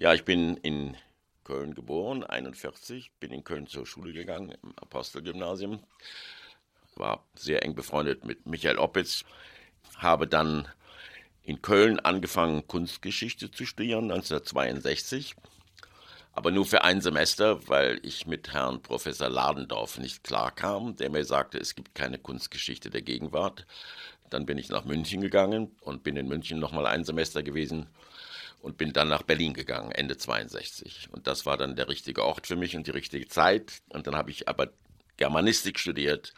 Ja, ich bin in Köln geboren, 41, bin in Köln zur Schule gegangen, im Apostelgymnasium, war sehr eng befreundet mit Michael Oppitz, habe dann in Köln angefangen, Kunstgeschichte zu studieren, 1962, aber nur für ein Semester, weil ich mit Herrn Professor Ladendorf nicht klarkam, der mir sagte, es gibt keine Kunstgeschichte der Gegenwart. Dann bin ich nach München gegangen und bin in München nochmal ein Semester gewesen und bin dann nach Berlin gegangen, Ende 62. Und das war dann der richtige Ort für mich und die richtige Zeit. Und dann habe ich aber Germanistik studiert.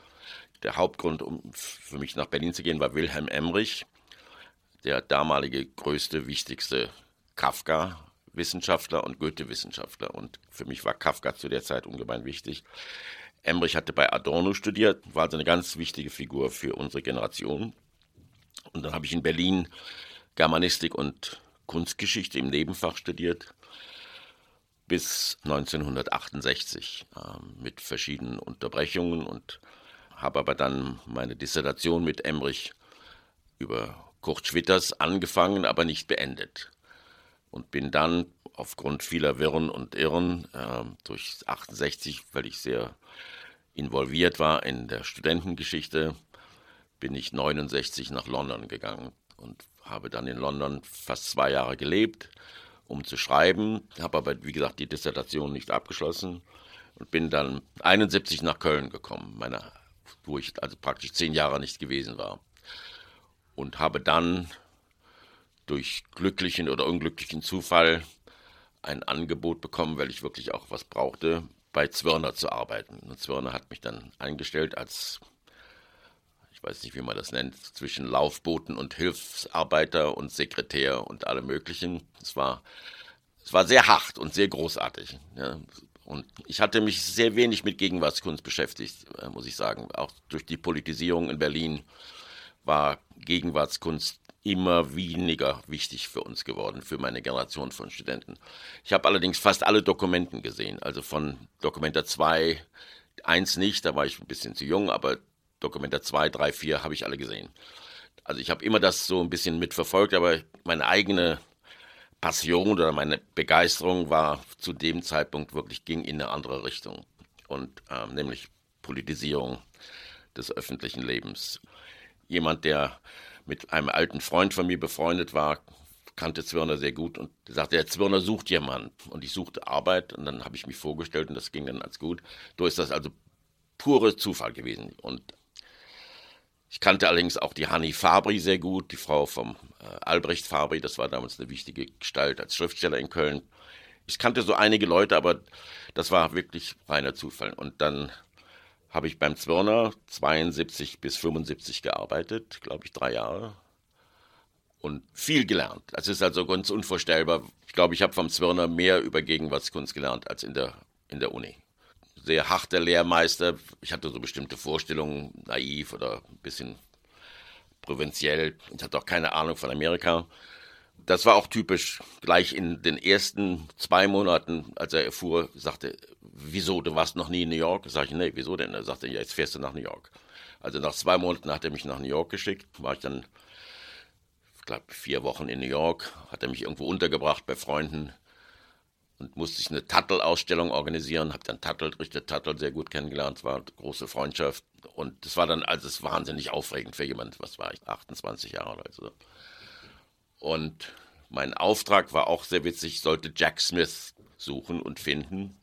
Der Hauptgrund, um für mich nach Berlin zu gehen, war Wilhelm Emrich, der damalige größte, wichtigste Kafka-Wissenschaftler und Goethe-Wissenschaftler. Und für mich war Kafka zu der Zeit ungemein wichtig. Emrich hatte bei Adorno studiert, war also eine ganz wichtige Figur für unsere Generation. Und dann habe ich in Berlin Germanistik und Kunstgeschichte im Nebenfach studiert bis 1968 äh, mit verschiedenen Unterbrechungen und habe aber dann meine Dissertation mit Emrich über Kurt Schwitters angefangen, aber nicht beendet. Und bin dann aufgrund vieler Wirren und Irren äh, durch 68, weil ich sehr involviert war in der Studentengeschichte, bin ich 69 nach London gegangen und habe dann in London fast zwei Jahre gelebt, um zu schreiben, habe aber, wie gesagt, die Dissertation nicht abgeschlossen und bin dann 71 nach Köln gekommen, meine, wo ich also praktisch zehn Jahre nicht gewesen war. Und habe dann durch glücklichen oder unglücklichen Zufall ein Angebot bekommen, weil ich wirklich auch was brauchte, bei Zwirner zu arbeiten. Und Zwirner hat mich dann eingestellt als weiß nicht, wie man das nennt, zwischen Laufbooten und Hilfsarbeiter und Sekretär und allem Möglichen. Es war, es war sehr hart und sehr großartig. Ja. Und ich hatte mich sehr wenig mit Gegenwartskunst beschäftigt, äh, muss ich sagen. Auch durch die Politisierung in Berlin war Gegenwartskunst immer weniger wichtig für uns geworden, für meine Generation von Studenten. Ich habe allerdings fast alle Dokumenten gesehen, also von Dokumenta 2, 1 nicht, da war ich ein bisschen zu jung, aber Dokumenta 2, 3, 4 habe ich alle gesehen. Also ich habe immer das so ein bisschen mitverfolgt, aber meine eigene Passion oder meine Begeisterung war zu dem Zeitpunkt wirklich ging in eine andere Richtung und ähm, nämlich Politisierung des öffentlichen Lebens. Jemand, der mit einem alten Freund von mir befreundet war, kannte Zwirner sehr gut und sagte, der Zwirner sucht jemanden und ich suchte Arbeit und dann habe ich mich vorgestellt und das ging dann als gut. So ist das also pure Zufall gewesen und ich kannte allerdings auch die Hanni Fabri sehr gut, die Frau vom äh, Albrecht Fabri, das war damals eine wichtige Gestalt als Schriftsteller in Köln. Ich kannte so einige Leute, aber das war wirklich reiner Zufall. Und dann habe ich beim Zwirner 72 bis 75 gearbeitet, glaube ich, drei Jahre. Und viel gelernt. Das ist also ganz unvorstellbar. Ich glaube, ich habe vom Zwirner mehr über Gegenwartskunst gelernt als in der, in der Uni sehr harter Lehrmeister. Ich hatte so bestimmte Vorstellungen, naiv oder ein bisschen provinziell. Ich hatte auch keine Ahnung von Amerika. Das war auch typisch. Gleich in den ersten zwei Monaten, als er erfuhr, sagte, wieso, du warst noch nie in New York? Sag ich, nee, wieso denn? Er sagte, ja, jetzt fährst du nach New York. Also nach zwei Monaten hat er mich nach New York geschickt, war ich dann, ich glaube, vier Wochen in New York, hat er mich irgendwo untergebracht bei Freunden und musste ich eine Tattel-Ausstellung organisieren, habe dann Tattel, Richter Tattel sehr gut kennengelernt, war eine große Freundschaft und das war dann also es wahnsinnig aufregend für jemand, was war ich, 28 Jahre alt. Also. Und mein Auftrag war auch sehr witzig, ich sollte Jack Smith suchen und finden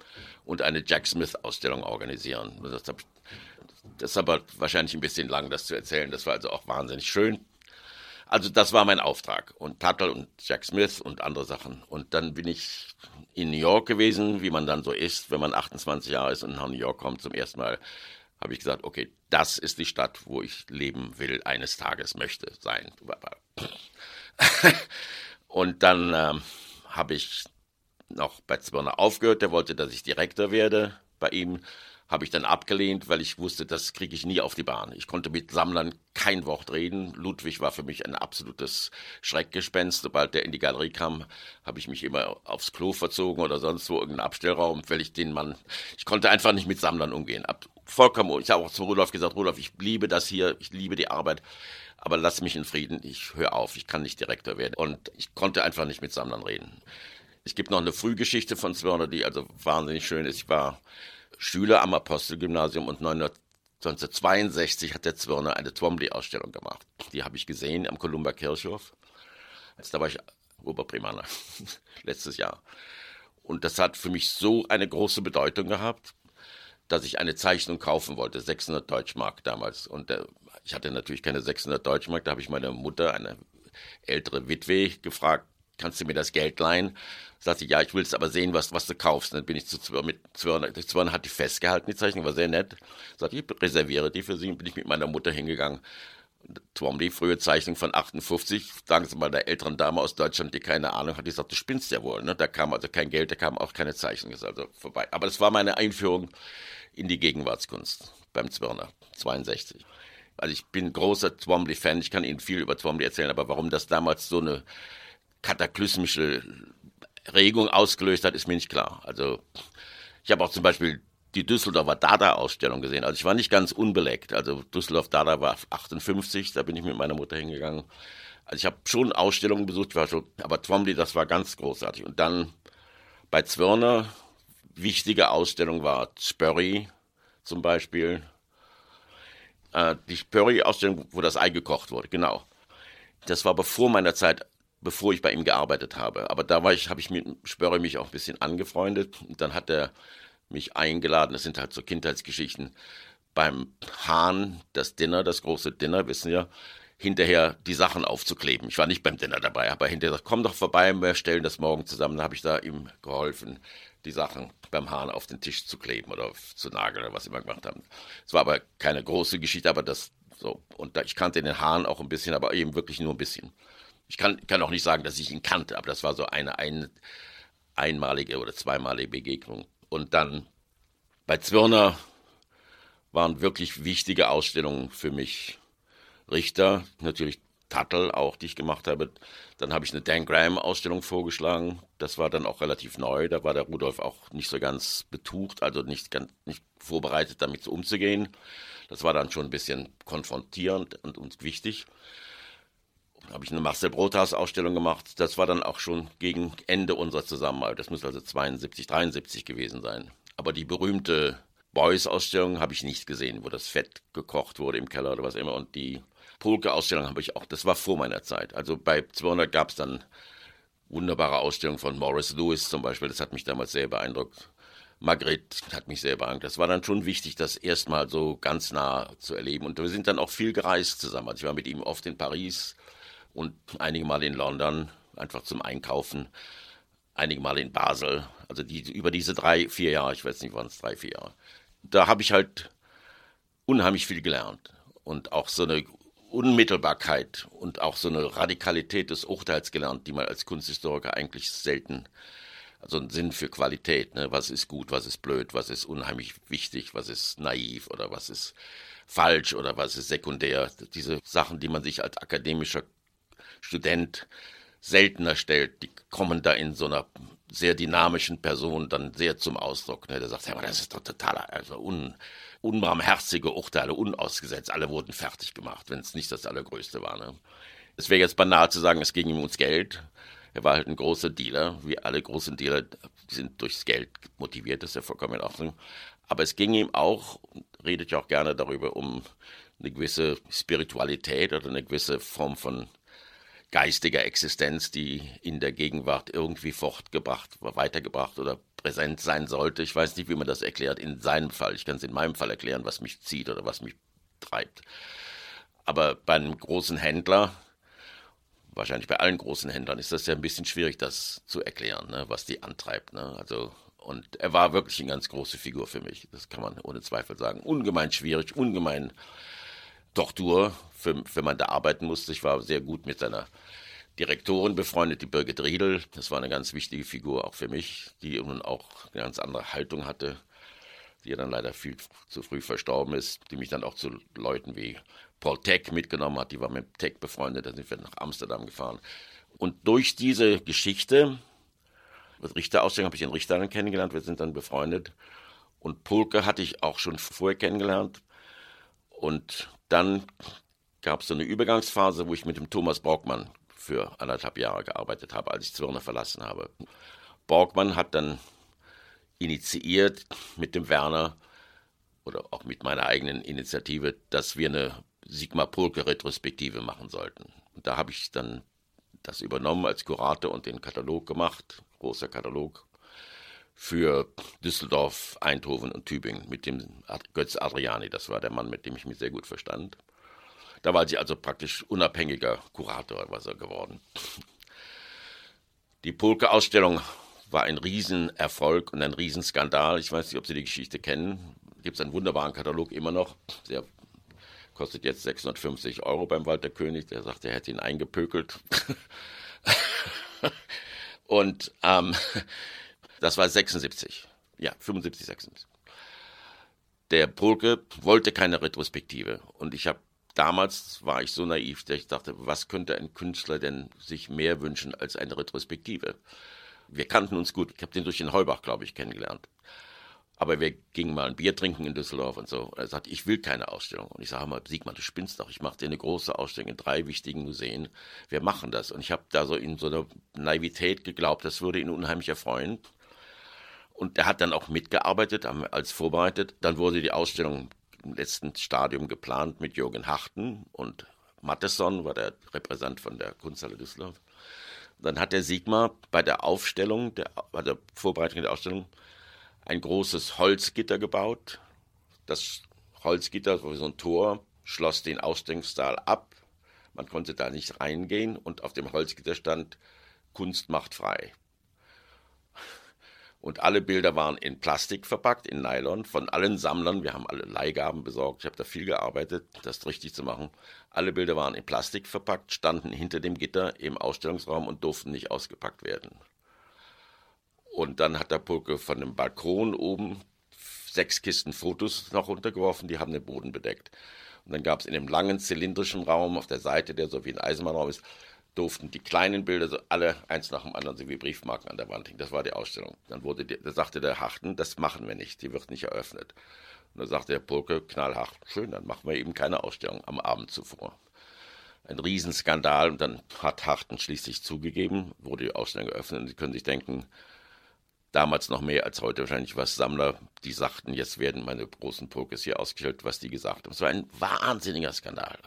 und eine Jack Smith-Ausstellung organisieren. Das, das ist aber wahrscheinlich ein bisschen lang, das zu erzählen. Das war also auch wahnsinnig schön. Also das war mein Auftrag. Und Tuttle und Jack Smith und andere Sachen. Und dann bin ich in New York gewesen, wie man dann so ist, wenn man 28 Jahre ist und nach New York kommt zum ersten Mal, habe ich gesagt, okay, das ist die Stadt, wo ich leben will, eines Tages möchte sein. und dann ähm, habe ich noch bei Zwirner aufgehört, der wollte, dass ich Direktor werde bei ihm habe ich dann abgelehnt, weil ich wusste, das kriege ich nie auf die Bahn. Ich konnte mit Sammlern kein Wort reden. Ludwig war für mich ein absolutes Schreckgespenst. Sobald der in die Galerie kam, habe ich mich immer aufs Klo verzogen oder sonst wo, irgendeinen Abstellraum, weil ich den Mann, ich konnte einfach nicht mit Sammlern umgehen. Ab, vollkommen, ich habe auch zu Rudolf gesagt, Rudolf, ich liebe das hier, ich liebe die Arbeit, aber lass mich in Frieden, ich höre auf, ich kann nicht Direktor werden. Und ich konnte einfach nicht mit Sammlern reden Es gibt noch eine Frühgeschichte von Zwirner, die also wahnsinnig schön ist. Ich war Schüler am Apostelgymnasium und 1962 hat der Zwirner eine Twombly-Ausstellung gemacht. Die habe ich gesehen am Columba Kirchhof. Da war ich Oberprimaner letztes Jahr. Und das hat für mich so eine große Bedeutung gehabt, dass ich eine Zeichnung kaufen wollte, 600 Deutschmark damals. Und äh, ich hatte natürlich keine 600 Deutschmark, da habe ich meine Mutter, eine ältere Witwe, gefragt, kannst du mir das Geld leihen? Sagte ja, ich will es aber sehen, was, was du kaufst. dann bin ich zu Zwirn, mit Zwirn, Zwirn hat die festgehalten, die Zeichnung war sehr nett. Sagte, ich reserviere die für sie. Und bin ich mit meiner Mutter hingegangen. Twombly, frühe Zeichnung von 58, sagen Sie mal der älteren Dame aus Deutschland, die keine Ahnung hat, die sagt, du spinnst ja wohl. Ne? Da kam also kein Geld, da kam auch keine Zeichnung, ist also vorbei. Aber das war meine Einführung in die Gegenwartskunst beim Zwirner, 62. Also ich bin großer Twombly-Fan, ich kann Ihnen viel über Twombly erzählen, aber warum das damals so eine kataklysmische Regung ausgelöst hat, ist mir nicht klar. Also ich habe auch zum Beispiel die Düsseldorfer Dada-Ausstellung gesehen. Also ich war nicht ganz unbeleckt. Also Düsseldorf Dada war 58, da bin ich mit meiner Mutter hingegangen. Also ich habe schon Ausstellungen besucht, war schon, aber Twombly, das war ganz großartig. Und dann bei Zwirner, wichtige Ausstellung war Spurry zum Beispiel. Äh, die Spurry-Ausstellung, wo das Ei gekocht wurde, genau. Das war bevor meiner Zeit bevor ich bei ihm gearbeitet habe. Aber da war ich, habe ich mit Spörre mich auch ein bisschen angefreundet. Und dann hat er mich eingeladen, das sind halt so Kindheitsgeschichten, beim Hahn, das Dinner, das große Dinner, wissen ja, hinterher die Sachen aufzukleben. Ich war nicht beim Dinner dabei, aber hinterher gesagt, komm doch vorbei, wir stellen das morgen zusammen. Dann habe ich da ihm geholfen, die Sachen beim Hahn auf den Tisch zu kleben oder zu nageln oder was immer gemacht haben. Es war aber keine große Geschichte, aber das so. Und da, ich kannte den Hahn auch ein bisschen, aber eben wirklich nur ein bisschen. Ich kann, kann auch nicht sagen, dass ich ihn kannte, aber das war so eine ein, einmalige oder zweimalige Begegnung. Und dann bei Zwirner waren wirklich wichtige Ausstellungen für mich. Richter, natürlich Tattel auch, die ich gemacht habe. Dann habe ich eine Dan Graham-Ausstellung vorgeschlagen. Das war dann auch relativ neu. Da war der Rudolf auch nicht so ganz betucht, also nicht, ganz, nicht vorbereitet, damit umzugehen. Das war dann schon ein bisschen konfrontierend und, und wichtig habe ich eine Marcel Brothaus Ausstellung gemacht. Das war dann auch schon gegen Ende unserer Zusammenarbeit. Das muss also 72, 73 gewesen sein. Aber die berühmte Boys Ausstellung habe ich nicht gesehen, wo das Fett gekocht wurde im Keller oder was immer. Und die Polke Ausstellung habe ich auch, das war vor meiner Zeit. Also bei 200 gab es dann wunderbare Ausstellungen von Morris Lewis zum Beispiel. Das hat mich damals sehr beeindruckt. Margret hat mich sehr beeindruckt. Das war dann schon wichtig, das erstmal so ganz nah zu erleben. Und wir sind dann auch viel gereist zusammen. Also ich war mit ihm oft in Paris, und einige Mal in London, einfach zum Einkaufen, einige Mal in Basel. Also die, über diese drei, vier Jahre, ich weiß nicht, waren es drei, vier Jahre. Da habe ich halt unheimlich viel gelernt und auch so eine Unmittelbarkeit und auch so eine Radikalität des Urteils gelernt, die man als Kunsthistoriker eigentlich selten, also einen Sinn für Qualität, ne? was ist gut, was ist blöd, was ist unheimlich wichtig, was ist naiv oder was ist falsch oder was ist sekundär. Diese Sachen, die man sich als akademischer Student seltener stellt, die kommen da in so einer sehr dynamischen Person dann sehr zum Ausdruck. Ne? Der sagt, ja, das ist doch total, also un, unbarmherzige Urteile, unausgesetzt. Alle wurden fertig gemacht, wenn es nicht das Allergrößte war. Ne? Es wäre jetzt banal zu sagen, es ging ihm ums Geld. Er war halt ein großer Dealer, wie alle großen Dealer, sind durchs Geld motiviert, das ist ja vollkommen in Ordnung. Aber es ging ihm auch, redet ja auch gerne darüber, um eine gewisse Spiritualität oder eine gewisse Form von geistiger Existenz, die in der Gegenwart irgendwie fortgebracht, weitergebracht oder präsent sein sollte. Ich weiß nicht, wie man das erklärt in seinem Fall. Ich kann es in meinem Fall erklären, was mich zieht oder was mich treibt. Aber bei einem großen Händler, wahrscheinlich bei allen großen Händlern, ist das ja ein bisschen schwierig, das zu erklären, ne, was die antreibt. Ne? Also, und er war wirklich eine ganz große Figur für mich. Das kann man ohne Zweifel sagen. Ungemein schwierig, ungemein Tortur, für, für man da arbeiten musste. Ich war sehr gut mit seiner Direktorin befreundet, die Birgit Riedel. Das war eine ganz wichtige Figur auch für mich, die nun auch eine ganz andere Haltung hatte, die dann leider viel zu früh verstorben ist, die mich dann auch zu Leuten wie Paul Tech mitgenommen hat. Die war mit Tech befreundet, da sind wir nach Amsterdam gefahren. Und durch diese Geschichte, mit Richterausstellung habe ich den Richter dann kennengelernt, wir sind dann befreundet. Und Pulke hatte ich auch schon vorher kennengelernt. Und dann gab es so eine Übergangsphase, wo ich mit dem Thomas Brockmann für anderthalb Jahre gearbeitet habe, als ich Zwirner verlassen habe. Borgmann hat dann initiiert mit dem Werner oder auch mit meiner eigenen Initiative, dass wir eine Sigmar Polke Retrospektive machen sollten. Und da habe ich dann das übernommen als Kurator und den Katalog gemacht, großer Katalog für Düsseldorf, Eindhoven und Tübingen mit dem Götz Adriani. Das war der Mann, mit dem ich mich sehr gut verstand. Da war sie also praktisch unabhängiger Kurator was er geworden. Die Polke-Ausstellung war ein Riesenerfolg und ein Riesenskandal. Ich weiß nicht, ob Sie die Geschichte kennen. Gibt es einen wunderbaren Katalog immer noch. Der kostet jetzt 650 Euro beim Walter König. Der sagt, er hätte ihn eingepökelt. und ähm, das war 76. Ja, 75, 76. Der Polke wollte keine Retrospektive. Und ich habe damals war ich so naiv, dass ich dachte, was könnte ein Künstler denn sich mehr wünschen als eine Retrospektive? Wir kannten uns gut. Ich habe den durch den Heubach, glaube ich, kennengelernt. Aber wir gingen mal ein Bier trinken in Düsseldorf und so. er sagt, ich will keine Ausstellung. Und ich sage mal, Siegmann, du spinnst doch. Ich mache dir eine große Ausstellung in drei wichtigen Museen. Wir machen das. Und ich habe da so in so einer Naivität geglaubt, das würde ihn unheimlich erfreuen. Und er hat dann auch mitgearbeitet, als vorbereitet. Dann wurde die Ausstellung im letzten Stadium geplant mit Jürgen Harten und Mattesson war der Repräsentant von der Kunsthalle Düsseldorf. Dann hat der Sigmar bei der Aufstellung, der, bei der Vorbereitung der Ausstellung, ein großes Holzgitter gebaut. Das Holzgitter, so ein Tor, schloss den Ausstellungssaal ab. Man konnte da nicht reingehen und auf dem Holzgitter stand Kunst macht frei. Und alle Bilder waren in Plastik verpackt, in Nylon, von allen Sammlern. Wir haben alle Leihgaben besorgt. Ich habe da viel gearbeitet, das richtig zu machen. Alle Bilder waren in Plastik verpackt, standen hinter dem Gitter im Ausstellungsraum und durften nicht ausgepackt werden. Und dann hat der Pulke von dem Balkon oben sechs Kisten Fotos noch runtergeworfen, die haben den Boden bedeckt. Und dann gab es in dem langen zylindrischen Raum auf der Seite, der so wie ein Eisenbahnraum ist, durften die kleinen Bilder so alle eins nach dem anderen so wie Briefmarken an der Wand hängen. Das war die Ausstellung. Dann wurde die, da sagte der Harten, das machen wir nicht, die wird nicht eröffnet. Und dann sagte der Pulke knallhart, schön, dann machen wir eben keine Ausstellung am Abend zuvor. Ein Riesenskandal und dann hat Harten schließlich zugegeben, wurde die Ausstellung geöffnet und Sie können sich denken, damals noch mehr als heute wahrscheinlich was Sammler, die sagten, jetzt werden meine großen Pokers hier ausgestellt, was die gesagt haben. Es war ein wahnsinniger Skandal.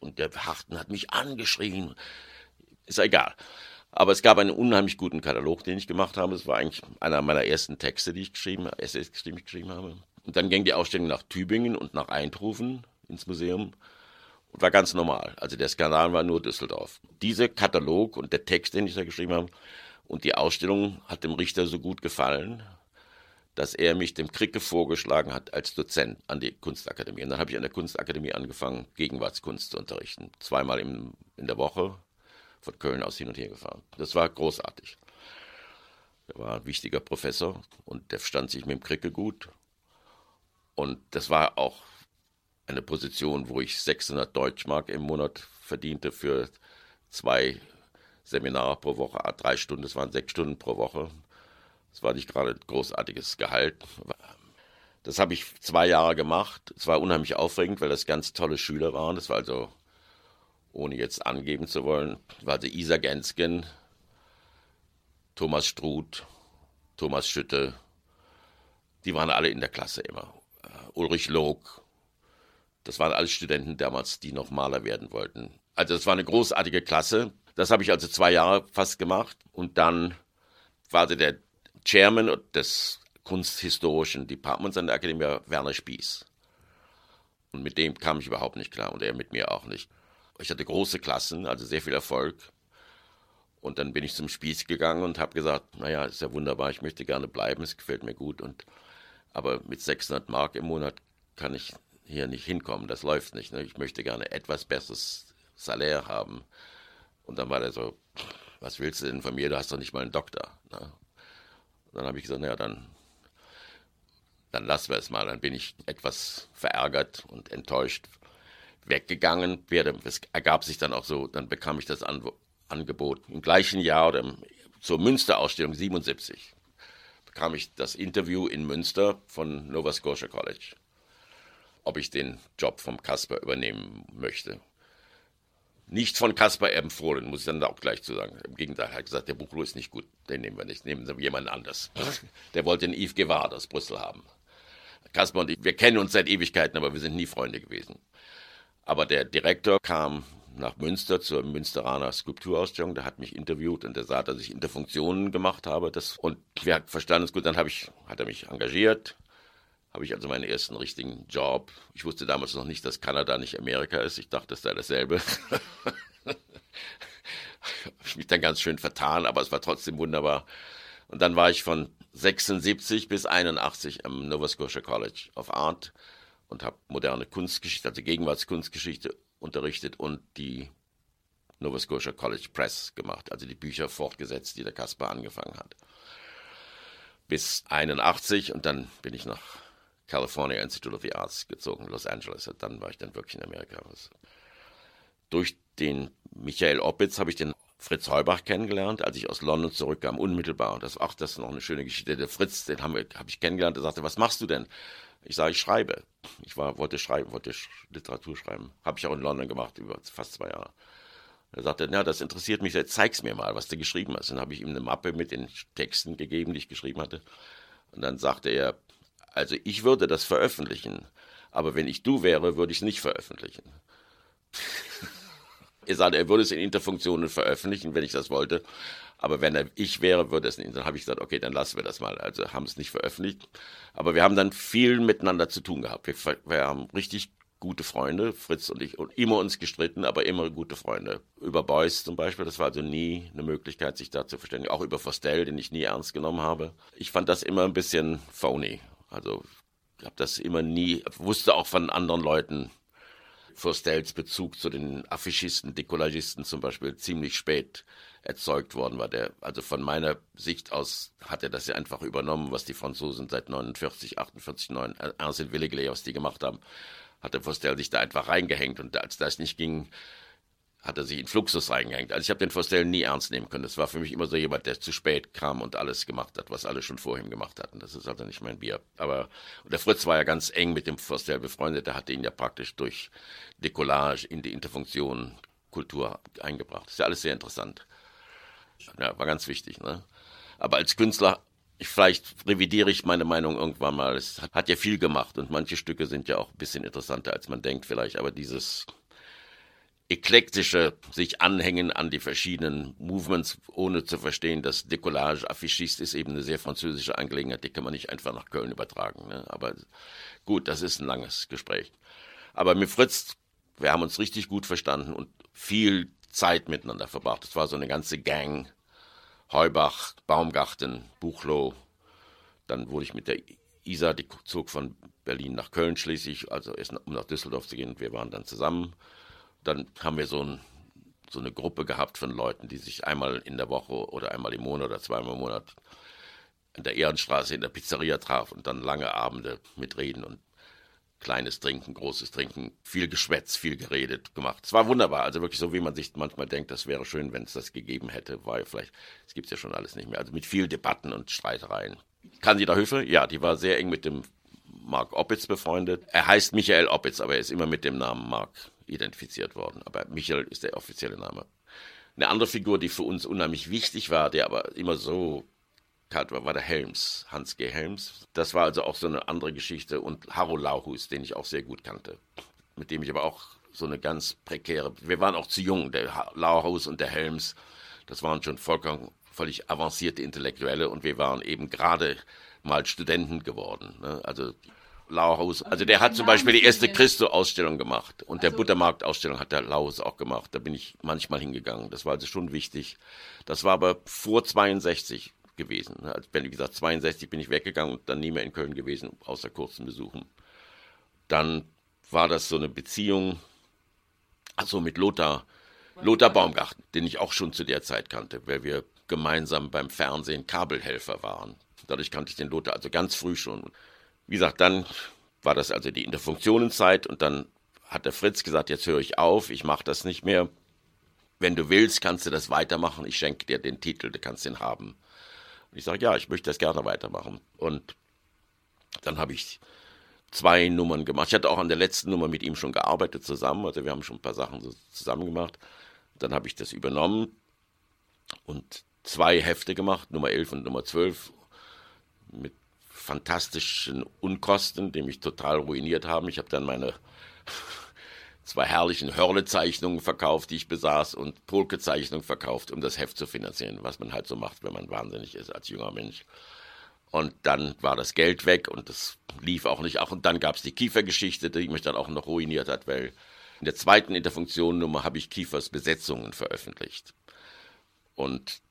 Und der Harten hat mich angeschrien. Ist egal. Aber es gab einen unheimlich guten Katalog, den ich gemacht habe. Es war eigentlich einer meiner ersten Texte, die ich geschrieben, Essays, die ich geschrieben habe. Und dann ging die Ausstellung nach Tübingen und nach Eindhoven ins Museum und war ganz normal. Also der Skandal war nur Düsseldorf. Dieser Katalog und der Text, den ich da geschrieben habe, und die Ausstellung hat dem Richter so gut gefallen, dass er mich dem Kricke vorgeschlagen hat als Dozent an die Kunstakademie. Und dann habe ich an der Kunstakademie angefangen, Gegenwartskunst zu unterrichten. Zweimal im, in der Woche von Köln aus hin und her gefahren. Das war großartig. Er war ein wichtiger Professor und der stand sich mit dem Kricke gut. Und das war auch eine Position, wo ich 600 Deutschmark im Monat verdiente für zwei Seminare pro Woche, drei Stunden, das waren sechs Stunden pro Woche. Das war nicht gerade ein großartiges Gehalt. Das habe ich zwei Jahre gemacht. Es war unheimlich aufregend, weil das ganz tolle Schüler waren. Das war also, ohne jetzt angeben zu wollen, war also Isa Gensken, Thomas Struth, Thomas Schütte. Die waren alle in der Klasse immer. Uh, Ulrich Log. Das waren alles Studenten damals, die noch Maler werden wollten. Also es war eine großartige Klasse. Das habe ich also zwei Jahre fast gemacht und dann war der Chairman des kunsthistorischen Departments an der Akademie Werner Spieß. Und mit dem kam ich überhaupt nicht klar und er mit mir auch nicht. Ich hatte große Klassen, also sehr viel Erfolg. Und dann bin ich zum Spieß gegangen und habe gesagt, naja, ist ja wunderbar, ich möchte gerne bleiben, es gefällt mir gut. Und, aber mit 600 Mark im Monat kann ich hier nicht hinkommen, das läuft nicht. Ne? Ich möchte gerne etwas besseres Salär haben. Und dann war der so, was willst du denn von mir, du hast doch nicht mal einen Doktor. Ne? Dann habe ich gesagt, naja, dann, dann lassen wir es mal. Dann bin ich etwas verärgert und enttäuscht weggegangen. Es ergab sich dann auch so, dann bekam ich das An Angebot im gleichen Jahr oder zur Münsterausstellung 77 bekam ich das Interview in Münster von Nova Scotia College, ob ich den Job vom Kasper übernehmen möchte Nicht von Kaspar empfohlen, muss ich dann auch gleich zu sagen. Im Gegenteil, er hat gesagt, der Buchlo ist nicht gut, den nehmen wir nicht, nehmen Sie jemanden anders. Der wollte den Yves Guevara aus Brüssel haben. Kaspar und ich, wir kennen uns seit Ewigkeiten, aber wir sind nie Freunde gewesen. Aber der Direktor kam nach Münster zur Münsteraner Skulpturausstellung. Der hat mich interviewt und der sah, dass ich Interfunktionen gemacht habe. Das, und wir verstanden es gut. Dann ich, hat er mich engagiert. Habe ich also meinen ersten richtigen Job. Ich wusste damals noch nicht, dass Kanada nicht Amerika ist. Ich dachte, es sei dasselbe. habe ich mich dann ganz schön vertan, aber es war trotzdem wunderbar. Und dann war ich von 76 bis 81 am Nova Scotia College of Art und habe moderne Kunstgeschichte, also Gegenwartskunstgeschichte unterrichtet und die Nova Scotia College Press gemacht, also die Bücher fortgesetzt, die der Caspar angefangen hat. Bis 81 und dann bin ich nach California Institute of the Arts gezogen, Los Angeles. Und dann war ich dann wirklich in Amerika. Durch den Michael Oppitz habe ich den Fritz Heubach kennengelernt, als ich aus London zurückkam, unmittelbar. Und das, ach, das ist noch eine schöne Geschichte. Der Fritz, den habe hab ich kennengelernt, der sagte, was machst du denn? Ich sage, ich schreibe. Ich war, wollte schreiben, wollte Literatur schreiben. Habe ich auch in London gemacht, über fast zwei Jahre. Er sagte, ja, das interessiert mich, zeig's mir mal, was du geschrieben hast. Dann habe ich ihm eine Mappe mit den Texten gegeben, die ich geschrieben hatte. Und dann sagte er, also ich würde das veröffentlichen, aber wenn ich du wäre, würde ich es nicht veröffentlichen. er sagte, er würde es in Interfunktionen veröffentlichen, wenn ich das wollte, aber wenn er ich wäre, würde es nicht. Dann habe ich gesagt, okay, dann lassen wir das mal. Also haben es nicht veröffentlicht. Aber wir haben dann viel miteinander zu tun gehabt. Wir, wir haben richtig gute Freunde, Fritz und ich, und immer uns gestritten, aber immer gute Freunde. Über Beuys zum Beispiel, das war also nie eine Möglichkeit, sich da zu verständigen. Auch über Fostel, den ich nie ernst genommen habe. Ich fand das immer ein bisschen phony. Also ich habe das immer nie, wusste auch von anderen Leuten, Fostels Bezug zu den Affichisten, Decollagisten zum Beispiel ziemlich spät erzeugt worden war. Der, also von meiner Sicht aus hat er das ja einfach übernommen, was die Franzosen seit 49, 48, 9, Ernst Willigley, was die gemacht haben, hat der Fostel sich da einfach reingehängt. Und als das nicht ging, hat er sich in Fluxus reingehängt. Also ich habe den Fostel nie ernst nehmen können. Das war für mich immer so jemand, der zu spät kam und alles gemacht hat, was alle schon vor ihm gemacht hatten. Das ist also nicht mein Bier. Aber der Fritz war ja ganz eng mit dem Fostel befreundet. Der hatte ihn ja praktisch durch Decollage in die Interfunktion Kultur eingebracht. Das ist ja alles sehr interessant. Ja, war ganz wichtig. Ne? Aber als Künstler, ich, vielleicht revidiere ich meine Meinung irgendwann mal. Es hat ja viel gemacht und manche Stücke sind ja auch ein bisschen interessanter, als man denkt vielleicht. Aber dieses eklektische sich anhängen an die verschiedenen Movements, ohne zu verstehen, dass Decollage, Affichiste ist eben eine sehr französische Angelegenheit, die kann man nicht einfach nach Köln übertragen. Ne? Aber gut, das ist ein langes Gespräch. Aber mit Fritz, wir haben uns richtig gut verstanden und viel Zeit miteinander verbracht. Es war so eine ganze Gang. Heubach, Baumgarten, Buchloh. Dann wurde ich mit der Isa, die zog von Berlin nach Köln schließlich, also erst um nach Düsseldorf zu gehen. Wir waren dann zusammen. Dann haben wir so, ein, so eine Gruppe gehabt von Leuten, die sich einmal in der Woche oder einmal im Monat oder zweimal im Monat in der Ehrenstraße in der Pizzeria traf und dann lange Abende mit Reden und kleines Trinken, großes Trinken, viel Geschwätz, viel geredet gemacht. Es war wunderbar, also wirklich so, wie man sich manchmal denkt, das wäre schön, wenn es das gegeben hätte, ja vielleicht, es gibt ja schon alles nicht mehr. Also mit viel Debatten und Streitereien. Candida Höfe, ja, die war sehr eng mit dem Mark Oppitz befreundet. Er heißt Michael Oppitz, aber er ist immer mit dem Namen Mark identifiziert worden. Aber Michael ist der offizielle Name. Eine andere Figur, die für uns unheimlich wichtig war, der aber immer so war, war der Helms, Hans G. Helms. Das war also auch so eine andere Geschichte. Und Harro Lauhus, den ich auch sehr gut kannte. Mit dem ich aber auch so eine ganz prekäre. Wir waren auch zu jung, der Lauhaus und der Helms. Das waren schon vollkommen völlig avancierte Intellektuelle und wir waren eben gerade mal Studenten geworden. Ne? Also Lauhaus, also der hat zum Beispiel die erste Christo-Ausstellung gemacht und der also Buttermarkt-Ausstellung hat der Lauhaus auch gemacht. Da bin ich manchmal hingegangen. Das war also schon wichtig. Das war aber vor 62 gewesen. Also, wie gesagt, 62 bin ich weggegangen und dann nie mehr in Köln gewesen, außer kurzen Besuchen. Dann war das so eine Beziehung, also mit Lothar, Lothar Baumgarten, den ich auch schon zu der Zeit kannte, weil wir gemeinsam beim Fernsehen Kabelhelfer waren. Dadurch kannte ich den Lothar also ganz früh schon. Wie gesagt, dann war das also die Interfunktionenzeit und dann hat der Fritz gesagt, jetzt höre ich auf, ich mache das nicht mehr. Wenn du willst, kannst du das weitermachen. Ich schenke dir den Titel, du kannst ihn haben. Und ich sage, ja, ich möchte das gerne weitermachen. Und dann habe ich zwei Nummern gemacht. Ich hatte auch an der letzten Nummer mit ihm schon gearbeitet zusammen, also wir haben schon ein paar Sachen so zusammen gemacht. Dann habe ich das übernommen und zwei Hefte gemacht, Nummer 11 und Nummer 12, mit fantastischen Unkosten, die mich total ruiniert haben. Ich habe dann meine zwei herrlichen Hörle-Zeichnungen verkauft, die ich besaß, und Polke-Zeichnungen verkauft, um das Heft zu finanzieren, was man halt so macht, wenn man wahnsinnig ist als junger Mensch. Und dann war das Geld weg und das lief auch nicht. Auch und dann gab es die Kiefergeschichte, die mich dann auch noch ruiniert hat, weil in der zweiten Interfunktionnummer habe ich Kiefers Besetzungen veröffentlicht. Und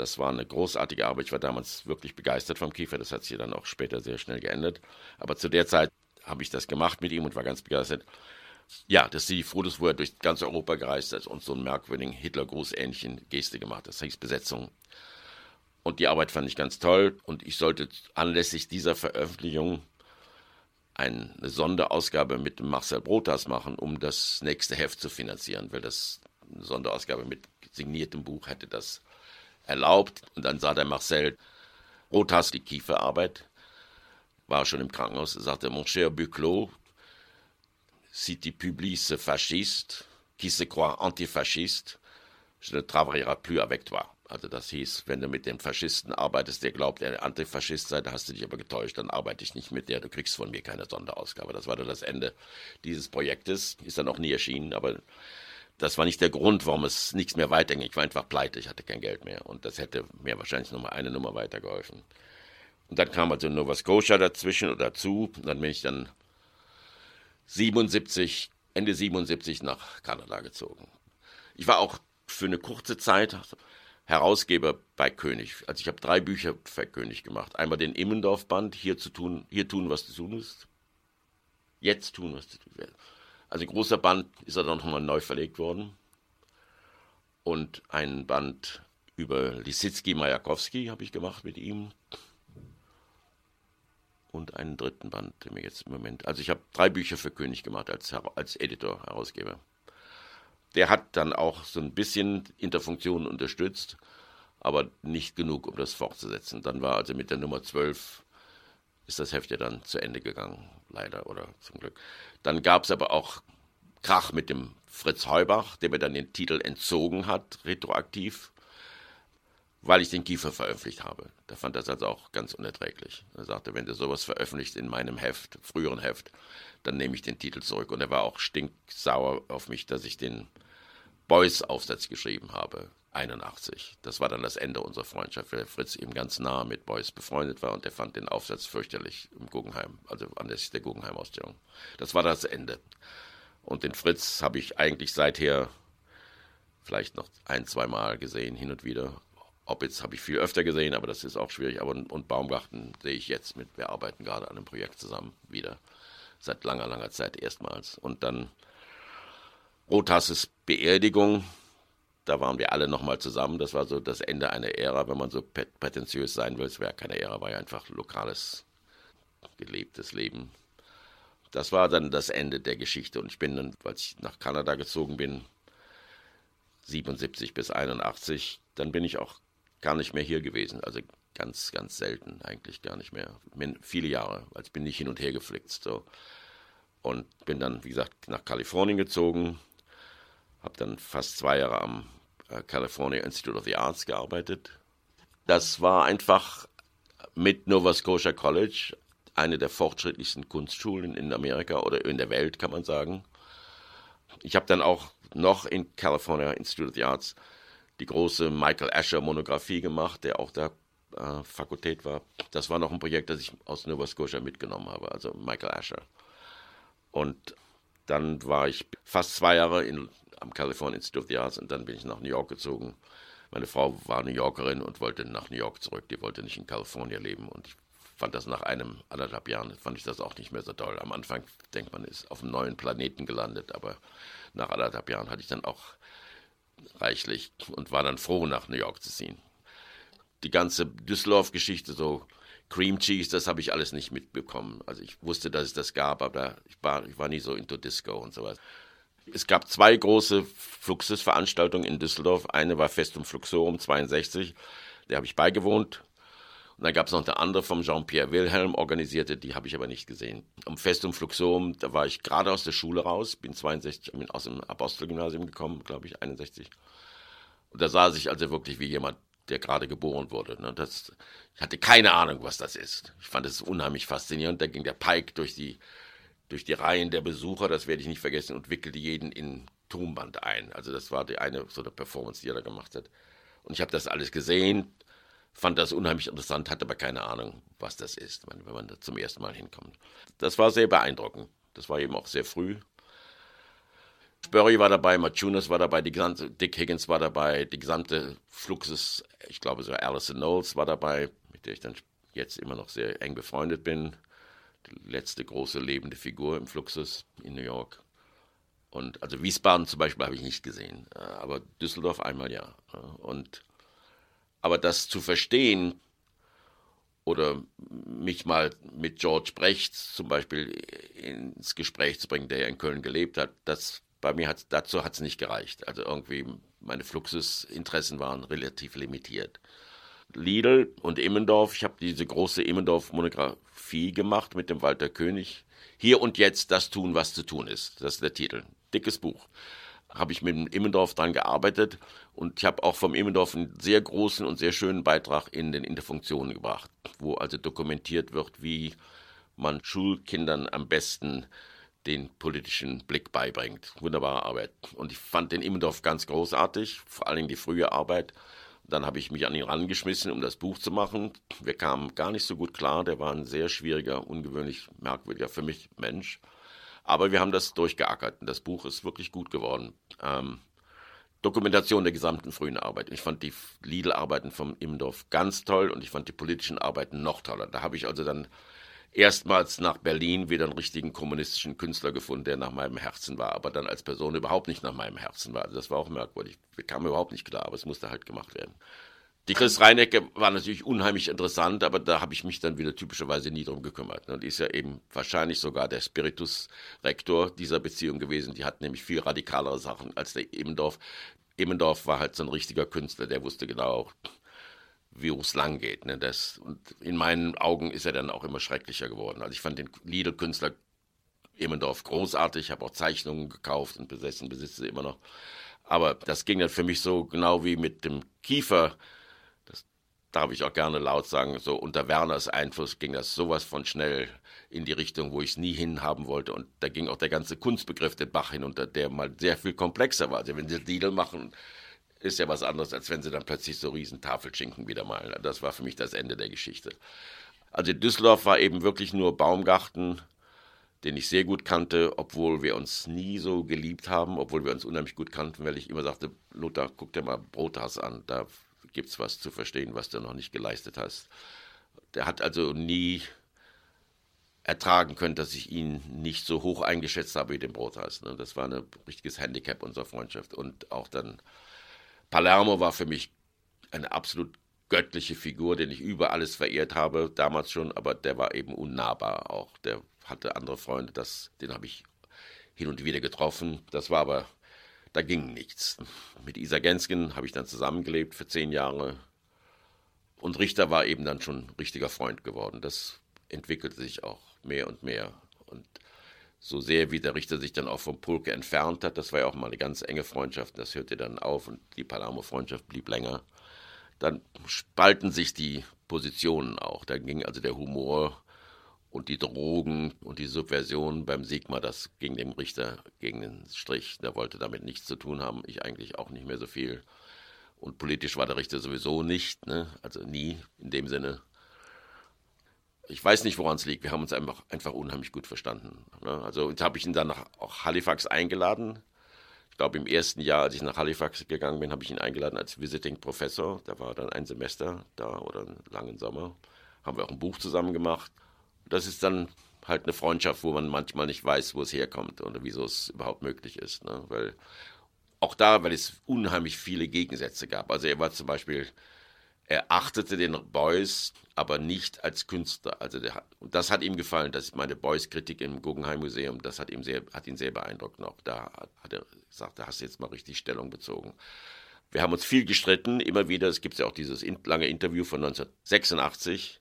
das war eine großartige Arbeit. Ich war damals wirklich begeistert vom Kiefer. Das hat sich dann auch später sehr schnell geändert. Aber zu der Zeit habe ich das gemacht mit ihm und war ganz begeistert. Ja, das sind die Fotos, wo er durch ganz Europa gereist ist und so einen merkwürdigen Hitler-Gruß-ähnlichen Geste gemacht hat. Das heißt Besetzung. Und die Arbeit fand ich ganz toll. Und ich sollte anlässlich dieser Veröffentlichung eine Sonderausgabe mit Marcel Brotas machen, um das nächste Heft zu finanzieren, weil das eine Sonderausgabe mit signiertem Buch hätte das erlaubt. Und dann sah der Marcel Brotas die Kieferarbeit, war schon im Krankenhaus, sagte, Mon cher Buclos, si tu publies ce fasciste, qui se croit antifasciste, je ne travaillerai plus avec toi. Also das hieß, wenn du mit dem Faschisten arbeitest, der glaubt, er Antifaschist sei, da hast du dich aber getäuscht, dann arbeite ich nicht mit der, du kriegst von mir keine Sonderausgabe. Das war dann das Ende dieses Projektes, ist dann auch nie erschienen, aber das war nicht der Grund, warum es nichts mehr weiterging. Ich war einfach pleite, ich hatte kein Geld mehr und das hätte mir wahrscheinlich noch mal eine Nummer weitergeholfen. Und dann kam also Nova Scotia dazwischen oder dazu. Und dann bin ich dann 77, Ende 77 nach Kanada gezogen. Ich war auch für eine kurze Zeit Herausgeber bei König. Also ich habe drei Bücher für König gemacht. Einmal den Immendorf-Band, hier tun, hier tun, was zu tun ist. Jetzt tun, was zu tun ist. Also großer Band ist er dann nochmal neu verlegt worden. Und ein Band über Lisitzky Majakowski habe ich gemacht mit ihm und einen dritten Band, den mir jetzt im Moment. Also ich habe drei Bücher für König gemacht als, als Editor, Herausgeber. Der hat dann auch so ein bisschen Interfunktionen unterstützt, aber nicht genug, um das fortzusetzen. Dann war also mit der Nummer 12 ist das Heft ja dann zu Ende gegangen, leider oder zum Glück. Dann gab es aber auch Krach mit dem Fritz Heubach, der mir dann den Titel entzogen hat, retroaktiv weil ich den Kiefer veröffentlicht habe. Da fand das also auch ganz unerträglich. Er sagte, wenn du sowas veröffentlicht in meinem Heft, früheren Heft, dann nehme ich den Titel zurück. Und er war auch stinksauer auf mich, dass ich den Beuys-Aufsatz geschrieben habe, 81. Das war dann das Ende unserer Freundschaft, weil Fritz eben ganz nah mit Beuys befreundet war und er fand den Aufsatz fürchterlich im Guggenheim, also anlässlich der Guggenheim-Ausstellung. Das war das Ende. Und den Fritz habe ich eigentlich seither vielleicht noch ein, zwei Mal gesehen, hin und wieder. Jetzt habe ich viel öfter gesehen, aber das ist auch schwierig. Aber und Baumgarten sehe ich jetzt mit. Wir arbeiten gerade an einem Projekt zusammen wieder. Seit langer, langer Zeit erstmals. Und dann Rothasses Beerdigung. Da waren wir alle nochmal zusammen. Das war so das Ende einer Ära, wenn man so prätentiös sein will. Es wäre keine Ära, war ja einfach lokales, gelebtes Leben. Das war dann das Ende der Geschichte. Und ich bin dann, als ich nach Kanada gezogen bin, 77 bis 81, dann bin ich auch gar nicht mehr hier gewesen. Also ganz, ganz selten, eigentlich gar nicht mehr. Bin viele Jahre, als bin ich hin und her geflickt. So. Und bin dann, wie gesagt, nach Kalifornien gezogen, habe dann fast zwei Jahre am äh, California Institute of the Arts gearbeitet. Das war einfach mit Nova Scotia College eine der fortschrittlichsten Kunstschulen in Amerika oder in der Welt, kann man sagen. Ich habe dann auch noch in California Institute of the Arts die große Michael Asher Monographie gemacht, der auch der äh, Fakultät war. Das war noch ein Projekt, das ich aus Nova Scotia mitgenommen habe, also Michael Asher. Und dann war ich fast zwei Jahre in, am California Institute of the Arts und dann bin ich nach New York gezogen. Meine Frau war New Yorkerin und wollte nach New York zurück. Die wollte nicht in Kalifornien leben und ich fand das nach einem anderthalb Jahren fand ich das auch nicht mehr so toll. Am Anfang denkt man, ist auf einem neuen Planeten gelandet, aber nach anderthalb Jahren hatte ich dann auch reichlich und war dann froh, nach New York zu ziehen. Die ganze Düsseldorf-Geschichte, so Cream Cheese, das habe ich alles nicht mitbekommen. Also ich wusste, dass es das gab, aber ich war, ich war nie so into Disco und sowas. Es gab zwei große Fluxus-Veranstaltungen in Düsseldorf. Eine war Festum Fluxorum 62, der habe ich beigewohnt. Und dann gab es noch eine andere vom Jean-Pierre Wilhelm organisierte, die habe ich aber nicht gesehen. Am Festum Fluxom, da war ich gerade aus der Schule raus, bin 62, bin aus dem Apostelgymnasium gekommen, glaube ich, 61. Und da saß ich also wirklich wie jemand, der gerade geboren wurde. Ne? Das, ich hatte keine Ahnung, was das ist. Ich fand es unheimlich faszinierend. Da ging der Pike durch die, durch die Reihen der Besucher, das werde ich nicht vergessen, und wickelte jeden in Tonband ein. Also das war die eine so eine Performance, die er da gemacht hat. Und ich habe das alles gesehen, fand das unheimlich interessant, hatte aber keine Ahnung, was das ist, wenn man da zum ersten Mal hinkommt. Das war sehr beeindruckend. Das war eben auch sehr früh. Spurry war dabei, Machunas war dabei, gesamte, Dick Higgins war dabei, die gesamte Fluxus, ich glaube so Alison Knowles war dabei, mit der ich dann jetzt immer noch sehr eng befreundet bin. Die letzte große lebende Figur im Fluxus in New York. Und also Wiesbaden zum Beispiel habe ich nicht gesehen, äh, aber Düsseldorf einmal ja. Und aber das zu verstehen oder mich mal mit George Brecht zum Beispiel ins Gespräch zu bringen, der ja in Köln gelebt hat, das bei mir hat dazu hat es nicht gereicht. Also irgendwie meine Fluxusinteressen waren relativ limitiert. Lidl und Immendorf, ich habe diese große Immendorf-Monographie gemacht mit dem Walter König. Hier und jetzt das tun, was zu tun ist. Das ist der Titel. Dickes Buch habe ich mit dem Immendorf dran gearbeitet und ich habe auch vom Immendorf einen sehr großen und sehr schönen Beitrag in den Interfunktionen gebracht, wo also dokumentiert wird, wie man Schulkindern am besten den politischen Blick beibringt. Wunderbare Arbeit. Und ich fand den Immendorf ganz großartig, vor allem die frühe Arbeit. Dann habe ich mich an ihn rangeschmissen, um das Buch zu machen. Wir kamen gar nicht so gut klar. Der war ein sehr schwieriger, ungewöhnlich merkwürdiger für mich Mensch. Aber wir haben das durchgeackert das Buch ist wirklich gut geworden. Ähm, Dokumentation der gesamten frühen Arbeit. Ich fand die Lidl-Arbeiten vom Immendorf ganz toll und ich fand die politischen Arbeiten noch toller. Da habe ich also dann erstmals nach Berlin wieder einen richtigen kommunistischen Künstler gefunden, der nach meinem Herzen war, aber dann als Person überhaupt nicht nach meinem Herzen war. Also das war auch merkwürdig. Wir kamen überhaupt nicht klar, aber es musste halt gemacht werden. Die Chris Reinecke war natürlich unheimlich interessant, aber da habe ich mich dann wieder typischerweise nie drum gekümmert. Und ist ja eben wahrscheinlich sogar der Spiritus-Rektor dieser Beziehung gewesen. Die hat nämlich viel radikalere Sachen als der Ebendorf. Ebendorf war halt so ein richtiger Künstler, der wusste genau, wie es lang geht. Ne? Das, und in meinen Augen ist er dann auch immer schrecklicher geworden. Also ich fand den Lidl-Künstler Emmendorf großartig, habe auch Zeichnungen gekauft und besessen, besitze sie immer noch. Aber das ging dann für mich so genau wie mit dem Kiefer darf ich auch gerne laut sagen, so unter Werners Einfluss ging das sowas von schnell in die Richtung, wo ich es nie hinhaben wollte. Und da ging auch der ganze Kunstbegriff den Bach hinunter, der mal sehr viel komplexer war. Also wenn sie Lidl machen, ist ja was anderes, als wenn sie dann plötzlich so riesen Tafelschinken wieder malen. Das war für mich das Ende der Geschichte. Also Düsseldorf war eben wirklich nur Baumgarten, den ich sehr gut kannte, obwohl wir uns nie so geliebt haben, obwohl wir uns unheimlich gut kannten, weil ich immer sagte, Lothar, guck dir mal Brothaus an, da gibt es was zu verstehen, was du noch nicht geleistet hast. Der hat also nie ertragen können, dass ich ihn nicht so hoch eingeschätzt habe wie den Brothers. Ne? Das war ein richtiges Handicap unserer Freundschaft. Und auch dann Palermo war für mich eine absolut göttliche Figur, den ich über alles verehrt habe, damals schon, aber der war eben unnahbar auch. Der hatte andere Freunde, das, den habe ich hin und wieder getroffen. Das war aber da ging nichts. Mit Isa Gensken habe ich dann zusammengelebt für zehn Jahre. Und Richter war eben dann schon richtiger Freund geworden. Das entwickelte sich auch mehr und mehr. Und so sehr wie der Richter sich dann auch vom Pulke entfernt hat, das war ja auch mal eine ganz enge Freundschaft, das hörte dann auf und die Palermo-Freundschaft blieb länger. Dann spalten sich die Positionen auch. Da ging also der Humor und die Drogen und die Subversion beim Sigma, das ging dem Richter gegen den Strich. Der wollte damit nichts zu tun haben, ich eigentlich auch nicht mehr so viel. Und politisch war der Richter sowieso nicht, ne? also nie in dem Sinne. Ich weiß nicht, woran es liegt. Wir haben uns einfach, einfach unheimlich gut verstanden. Ne? Also habe ich ihn dann nach auch Halifax eingeladen. Ich glaube, im ersten Jahr, als ich nach Halifax gegangen bin, habe ich ihn eingeladen als Visiting Professor. Da war dann ein Semester da oder einen langen Sommer. Haben wir auch ein Buch zusammen gemacht das ist dann halt eine Freundschaft, wo man manchmal nicht weiß, wo es herkommt oder wieso es überhaupt möglich ist. Ne? Weil auch da, weil es unheimlich viele Gegensätze gab. Also er war zum Beispiel, er achtete den Beuys, aber nicht als Künstler. Also der, und das hat ihm gefallen, dass meine Beuys-Kritik im Guggenheim Museum, das hat, ihm sehr, hat ihn sehr beeindruckt noch. Da hat er gesagt, da hast du jetzt mal richtig Stellung bezogen. Wir haben uns viel gestritten, immer wieder. Es gibt ja auch dieses lange Interview von 1986,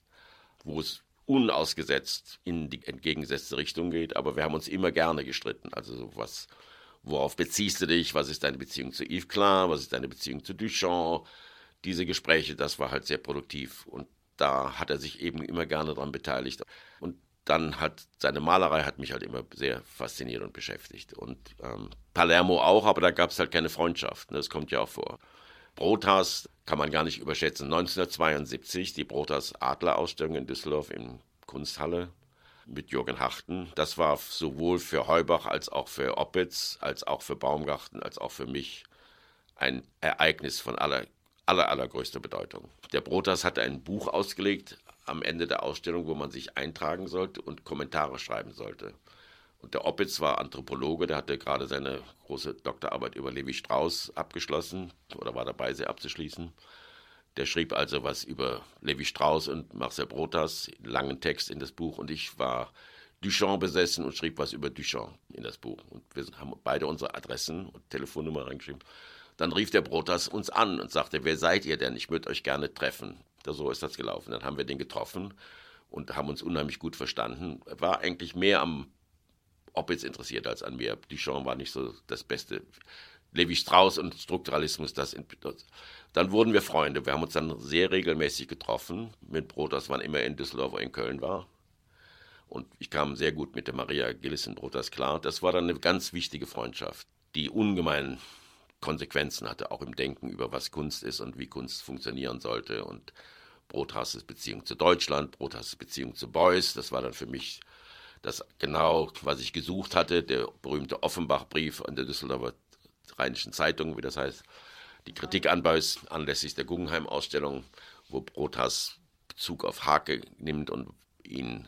wo es unausgesetzt in die entgegengesetzte Richtung geht, aber wir haben uns immer gerne gestritten. Also was, worauf beziehst du dich? Was ist deine Beziehung zu Yves Klein? Was ist deine Beziehung zu Duchamp? Diese Gespräche, das war halt sehr produktiv und da hat er sich eben immer gerne daran beteiligt. Und dann hat seine Malerei hat mich halt immer sehr fasziniert und beschäftigt. Und ähm, Palermo auch, aber da gab es halt keine Freundschaft. Ne? Das kommt ja auch vor. Brotas kann man gar nicht überschätzen. 1972 die Brotas Adler-Ausstellung in Düsseldorf in Kunsthalle mit Jürgen Harten. Das war sowohl für Heubach als auch für Oppitz, als auch für Baumgarten, als auch für mich ein Ereignis von aller, aller, allergrößter Bedeutung. Der Brotas hatte ein Buch ausgelegt, am Ende der Ausstellung, wo man sich eintragen sollte und Kommentare schreiben sollte. Und der Oppitz war Anthropologe, der hatte gerade seine große Doktorarbeit über Levi Strauss abgeschlossen oder war dabei, sie abzuschließen. Der schrieb also was über Levi Strauss und Marcel Brotas, langen Text in das Buch. Und ich war Duchamp besessen und schrieb was über Duchamp in das Buch. Und wir haben beide unsere Adressen und Telefonnummer reingeschrieben. Dann rief der Brotas uns an und sagte, wer seid ihr denn? Ich würde euch gerne treffen. So ist das gelaufen. Dann haben wir den getroffen und haben uns unheimlich gut verstanden. Er war eigentlich mehr am Oppitz interessiert als an mir. Duchamp war nicht so das Beste. Levi Strauss und Strukturalismus, das, dann wurden wir Freunde. Wir haben uns dann sehr regelmäßig getroffen mit Brotas, wann immer in Düsseldorf oder in Köln war. Und ich kam sehr gut mit der Maria Gillissen Brotas klar. Das war dann eine ganz wichtige Freundschaft, die ungemein Konsequenzen hatte, auch im Denken über was Kunst ist und wie Kunst funktionieren sollte. Und Brothasses Beziehung zu Deutschland, Brothasses Beziehung zu Beuys, das war dann für mich das genau, was ich gesucht hatte, der berühmte Offenbach-Brief an der Düsseldorfer Rheinischen Zeitung, wie das heißt, die Kritik an Beuys anlässlich der Guggenheim-Ausstellung, wo Brothas Bezug auf Hake nimmt und ihn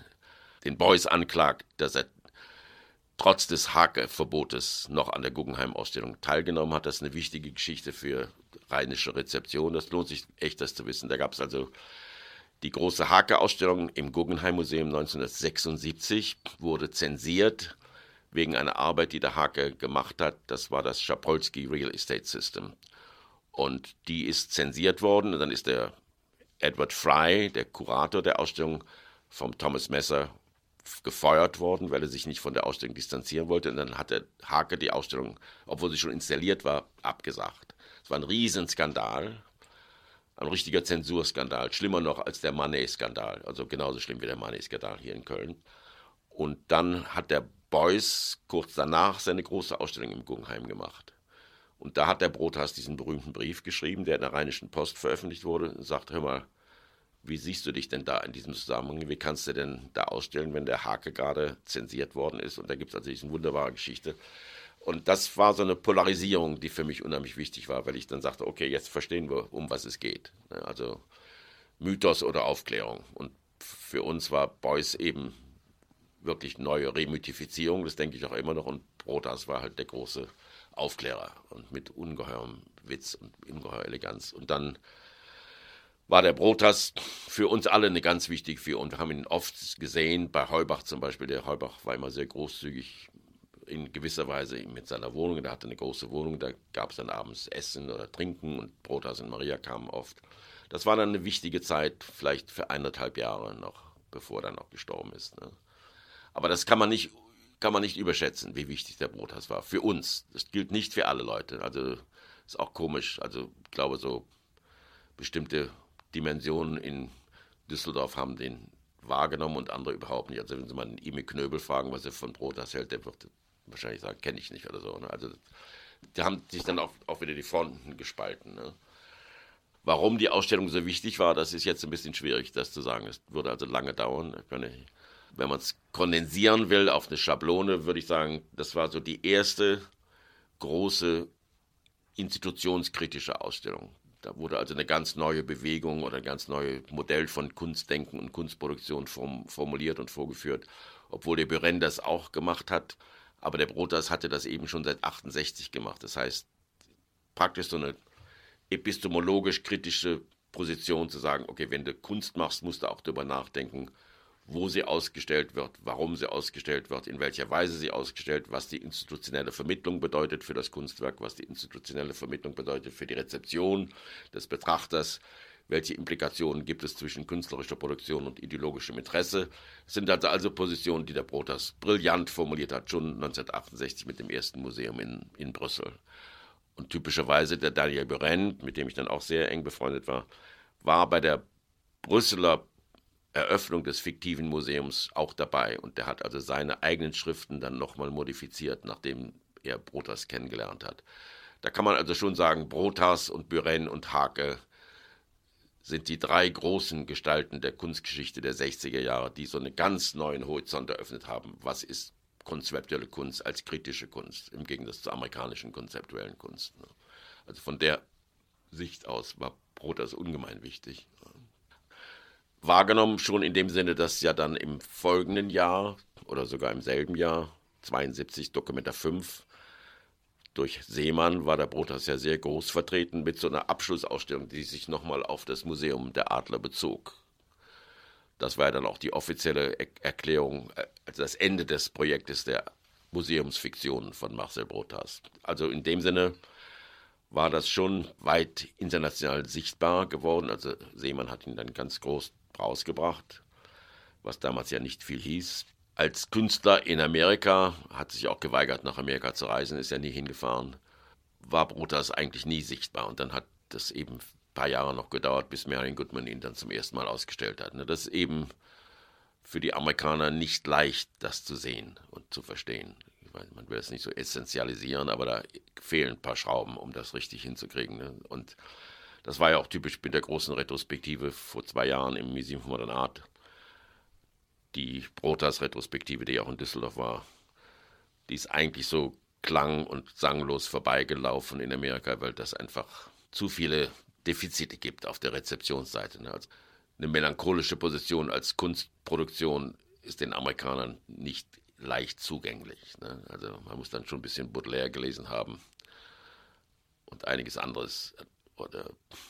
den Beuys anklagt, dass er trotz des Hake-Verbotes noch an der Guggenheim-Ausstellung teilgenommen hat. Das ist eine wichtige Geschichte für rheinische Rezeption. Das lohnt sich echt, das zu wissen. Da gab es also die große Hake-Ausstellung im Guggenheim-Museum 1976, wurde zensiert wegen einer Arbeit, die der Hake gemacht hat. Das war das Schapolsky Real Estate System. Und die ist zensiert worden. Und dann ist der Edward Fry, der Kurator der Ausstellung, vom Thomas Messer gefeuert worden, weil er sich nicht von der Ausstellung distanzieren wollte. Und dann hat der Hake die Ausstellung, obwohl sie schon installiert war, abgesagt. Es war ein Riesenskandal, ein richtiger Zensurskandal, schlimmer noch als der Manet-Skandal, also genauso schlimm wie der Manet-Skandal hier in Köln. Und dann hat der Beuys kurz danach seine große Ausstellung im Guggenheim gemacht. Und da hat der Brothas diesen berühmten Brief geschrieben, der in der Rheinischen Post veröffentlicht wurde, und sagt, hör mal, wie siehst du dich denn da in diesem Zusammenhang? Wie kannst du denn da ausstellen, wenn der Hake gerade zensiert worden ist? Und da gibt es also diese wunderbare Geschichte. Und das war so eine Polarisierung, die für mich unheimlich wichtig war, weil ich dann sagte, okay, jetzt verstehen wir, um was es geht. Also Mythos oder Aufklärung. Und für uns war Beuys eben wirklich neue Remythifizierung, das denke ich auch immer noch. Und Brotas war halt der große Aufklärer und mit ungeheurem Witz und ungeheuer Eleganz. Und dann war der Brotas für uns alle eine ganz wichtige Figur. Und wir haben ihn oft gesehen, bei Heubach zum Beispiel. Der Heubach war immer sehr großzügig in gewisser Weise mit seiner Wohnung. Er hatte eine große Wohnung, da gab es dann abends Essen oder Trinken und Brotas und Maria kamen oft. Das war dann eine wichtige Zeit, vielleicht für eineinhalb Jahre noch, bevor er dann auch gestorben ist. Ne? Aber das kann man nicht kann man nicht überschätzen, wie wichtig der Brotas war. Für uns. Das gilt nicht für alle Leute. Also ist auch komisch. Also ich glaube, so bestimmte Dimensionen in Düsseldorf haben den wahrgenommen und andere überhaupt nicht. Also wenn Sie mal einen Imi Knöbel fragen, was er von Brotas hält, der wird wahrscheinlich sagen, kenne ich nicht oder so. Ne? Also die haben sich dann auch, auch wieder die Fronten gespalten. Ne? Warum die Ausstellung so wichtig war, das ist jetzt ein bisschen schwierig, das zu sagen. Es würde also lange dauern. wenn man es kondensieren will auf eine Schablone, würde ich sagen, das war so die erste große institutionskritische Ausstellung. Da wurde also eine ganz neue Bewegung oder ein ganz neues Modell von Kunstdenken und Kunstproduktion formuliert und vorgeführt, obwohl der Buren das auch gemacht hat. Aber der Brotas hatte das eben schon seit 68 gemacht. Das heißt, praktisch so eine epistemologisch kritische Position zu sagen, okay, wenn du Kunst machst, musst du auch darüber nachdenken, wo sie ausgestellt wird, warum sie ausgestellt wird, in welcher Weise sie ausgestellt, was die institutionelle Vermittlung bedeutet für das Kunstwerk, was die institutionelle Vermittlung bedeutet für die Rezeption des Betrachters, welche Implikationen gibt es zwischen künstlerischer Produktion und ideologischem Interesse. Das sind also, also Positionen, die der Brotas brillant formuliert hat, schon 1968 mit dem ersten Museum in, in Brüssel. Und typischerweise der Daniel Buren, mit dem ich dann auch sehr eng befreundet war, war bei der Brüsseler Eröffnung des fiktiven Museums auch dabei. Und der hat also seine eigenen Schriften dann nochmal modifiziert, nachdem er Brotas kennengelernt hat. Da kann man also schon sagen, Brotas und Buren und Hake sind die drei großen Gestalten der Kunstgeschichte der 60er Jahre, die so einen ganz neuen Horizont eröffnet haben. Was ist konzeptuelle Kunst als kritische Kunst im Gegensatz zur amerikanischen konzeptuellen Kunst? Ne? Also von der Sicht aus war Brotas ungemein wichtig wahrgenommen, schon in dem Sinne, dass ja dann im folgenden Jahr oder sogar im selben Jahr, 72, Dokumenta 5, durch Seemann war der Brotas ja sehr groß vertreten mit so einer Abschlussausstellung, die sich nochmal auf das Museum der Adler bezog. Das war ja dann auch die offizielle Erklärung, also das Ende des Projektes der Museumsfiktion von Marcel Brotas. Also in dem Sinne war das schon weit international sichtbar geworden. Also Seemann hat ihn dann ganz groß rausgebracht, was damals ja nicht viel hieß. Als Künstler in Amerika, hat sich auch geweigert, nach Amerika zu reisen, ist ja nie hingefahren, war Brutas eigentlich nie sichtbar. Und dann hat das eben ein paar Jahre noch gedauert, bis Marion Goodman ihn dann zum ersten Mal ausgestellt hat. Ne, das ist eben für die Amerikaner nicht leicht, das zu sehen und zu verstehen. Man will es nicht so essentialisieren, aber da fehlen ein paar Schrauben, um das richtig hinzukriegen. Ne? Und das war ja auch typisch mit der großen Retrospektive vor zwei Jahren im Museum of Modern Art. Die Brotas-Retrospektive, die auch in Düsseldorf war, die ist eigentlich so klang- und sanglos vorbeigelaufen in Amerika, weil das einfach zu viele Defizite gibt auf der Rezeptionsseite. Ne? Also eine melancholische Position als Kunstproduktion ist den Amerikanern nicht leicht zugänglich. Ne? Also man muss dann schon ein bisschen Baudelaire gelesen haben und einiges anderes. Oder,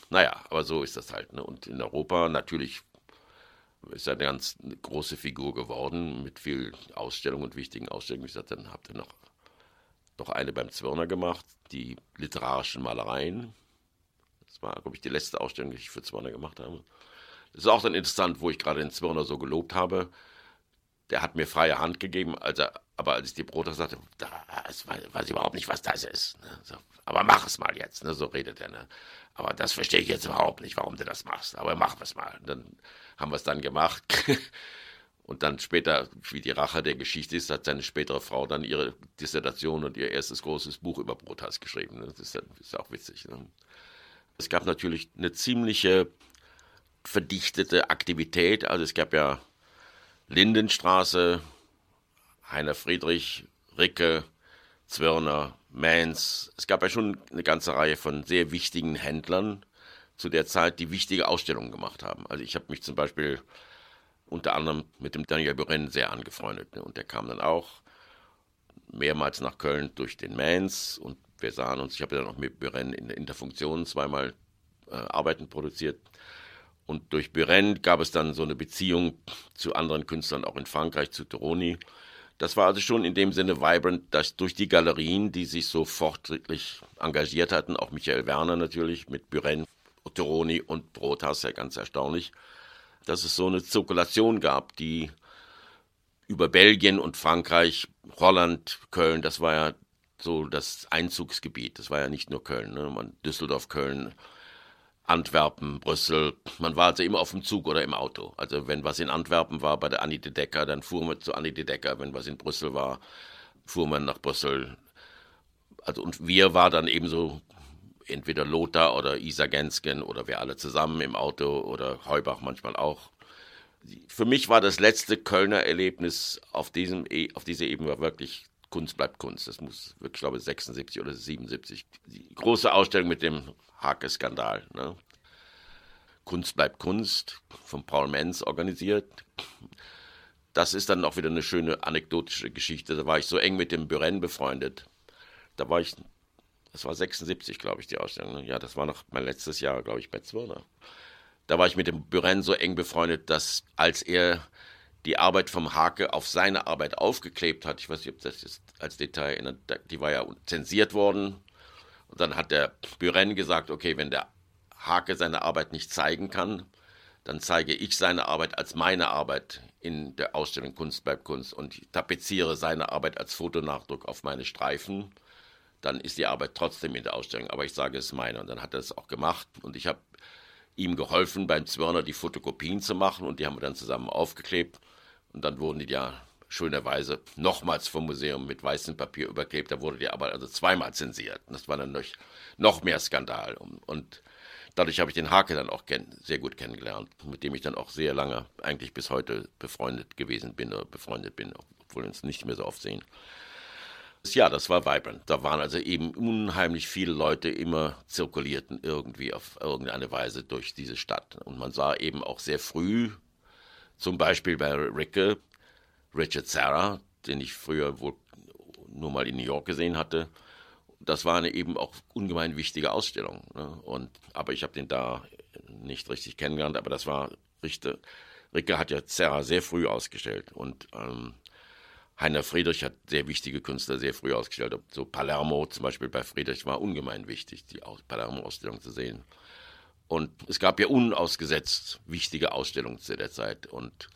naja, aber so ist das halt. Ne? Und in Europa natürlich ist er eine ganz große Figur geworden mit viel Ausstellungen und wichtigen Ausstellungen. Wie gesagt, dann habt ihr noch, noch eine beim Zwirner gemacht, die literarischen Malereien. Das war, glaube ich, die letzte Ausstellung, die ich für Zwirner gemacht habe. Das ist auch dann interessant, wo ich gerade den Zwirner so gelobt habe. Der hat mir freie Hand gegeben, als er, aber als ich die Brote sagte, da weiß, weiß ich überhaupt nicht, was das ist. Ne? So, aber mach es mal jetzt, ne? so redet er. Ne? Aber das verstehe ich jetzt überhaupt nicht, warum du das machst. Aber mach es mal. Und dann haben wir es dann gemacht. Und dann später, wie die Rache der Geschichte ist, hat seine spätere Frau dann ihre Dissertation und ihr erstes großes Buch über Brotas geschrieben. Das ist, ist auch witzig. Ne? Es gab natürlich eine ziemliche verdichtete Aktivität. Also es gab ja Lindenstraße, Heiner Friedrich, Ricke, Zwirner, Mans. Es gab ja schon eine ganze Reihe von sehr wichtigen Händlern zu der Zeit, die wichtige Ausstellungen gemacht haben. Also ich habe mich zum Beispiel unter anderem mit dem Daniel Buren sehr angefreundet. Ne? Und der kam dann auch mehrmals nach Köln durch den Mans und wir sahen uns, ich habe dann auch mit Buren in, der Funktion zweimal äh, Arbeiten produziert. Und durch Buren gab es dann so eine Beziehung zu anderen Künstlern, auch in Frankreich, zu Toroni. Das war also schon in dem Sinne vibrant, dass durch die Galerien, die sich so fortschrittlich engagiert hatten, auch Michael Werner natürlich mit Buren, Otteroni und Brotas, ja ganz erstaunlich, dass es so eine Zirkulation gab, die über Belgien und Frankreich, Holland, Köln, das war ja so das Einzugsgebiet. Das war ja nicht nur Köln, ne? Düsseldorf, Köln, Antwerpen, Brüssel. Man war also immer auf dem Zug oder im Auto. Also wenn was in Antwerpen war bei der Annie de Decker, dann fuhr man zu Annie de Decker. Wenn was in Brüssel war, fuhr man nach Brüssel. Also und wir war dann ebenso entweder Lothar oder Isa Gensken oder wir alle zusammen im Auto oder Heubach manchmal auch. Für mich war das letzte Kölner Erlebnis auf, diesem, e, auf dieser Ebene wirklich Kunst bleibt Kunst. Das muss wirklich, glaube ich, 76 oder 77. Die große Ausstellung mit dem Hake-Skandal. Ne? Kunst bleibt Kunst, von Paul Menz organisiert. Das ist dann auch wieder eine schöne anekdotische Geschichte. Da war ich so eng mit dem Buren befreundet. Da war ich, das war 76, glaube ich, die Ausstellung. Ne? Ja, das war noch mein letztes Jahr, glaube ich, bei Zwirner. Da war ich mit dem Buren so eng befreundet, dass als er die Arbeit vom Hake auf seine Arbeit aufgeklebt hat. Ich weiß nicht, ob das jetzt als Detail erinnert, die war ja zensiert worden. Und dann hat der Buren gesagt, okay, wenn der Hake seine Arbeit nicht zeigen kann, dann zeige ich seine Arbeit als meine Arbeit in der Ausstellung Kunst bleibt Kunst und tapeziere seine Arbeit als Fotonachdruck auf meine Streifen. Dann ist die Arbeit trotzdem in der Ausstellung, aber ich sage, es ist meine. Und dann hat er es auch gemacht und ich habe ihm geholfen, beim Zwirner die Fotokopien zu machen und die haben wir dann zusammen aufgeklebt. Und dann wurden die ja schönerweise nochmals vom Museum mit weißem Papier überklebt. Da wurde die Arbeit also zweimal zensiert. Und das war dann noch, noch mehr Skandal. Und dadurch habe ich den Hake dann auch sehr gut kennengelernt, mit dem ich dann auch sehr lange, eigentlich bis heute befreundet gewesen bin oder befreundet bin, obwohl wir uns nicht mehr so oft sehen. Ja, das war vibrant. Da waren also eben unheimlich viele Leute immer zirkulierten irgendwie auf irgendeine Weise durch diese Stadt. Und man sah eben auch sehr früh, zum Beispiel bei Ricke, Richard Serra, den ich früher wohl nur mal in New York gesehen hatte. Das war eine eben auch ungemein wichtige Ausstellung. Ne? Und, aber ich habe den da nicht richtig kennengelernt, aber das war richtig. Ricke hat ja Serra sehr früh ausgestellt und ähm, Heiner Friedrich hat sehr wichtige Künstler sehr früh ausgestellt. So Palermo zum Beispiel bei Friedrich war ungemein wichtig, die Palermo-Ausstellung zu sehen. Und es gab ja unausgesetzt wichtige Ausstellungen zu der Zeit. Und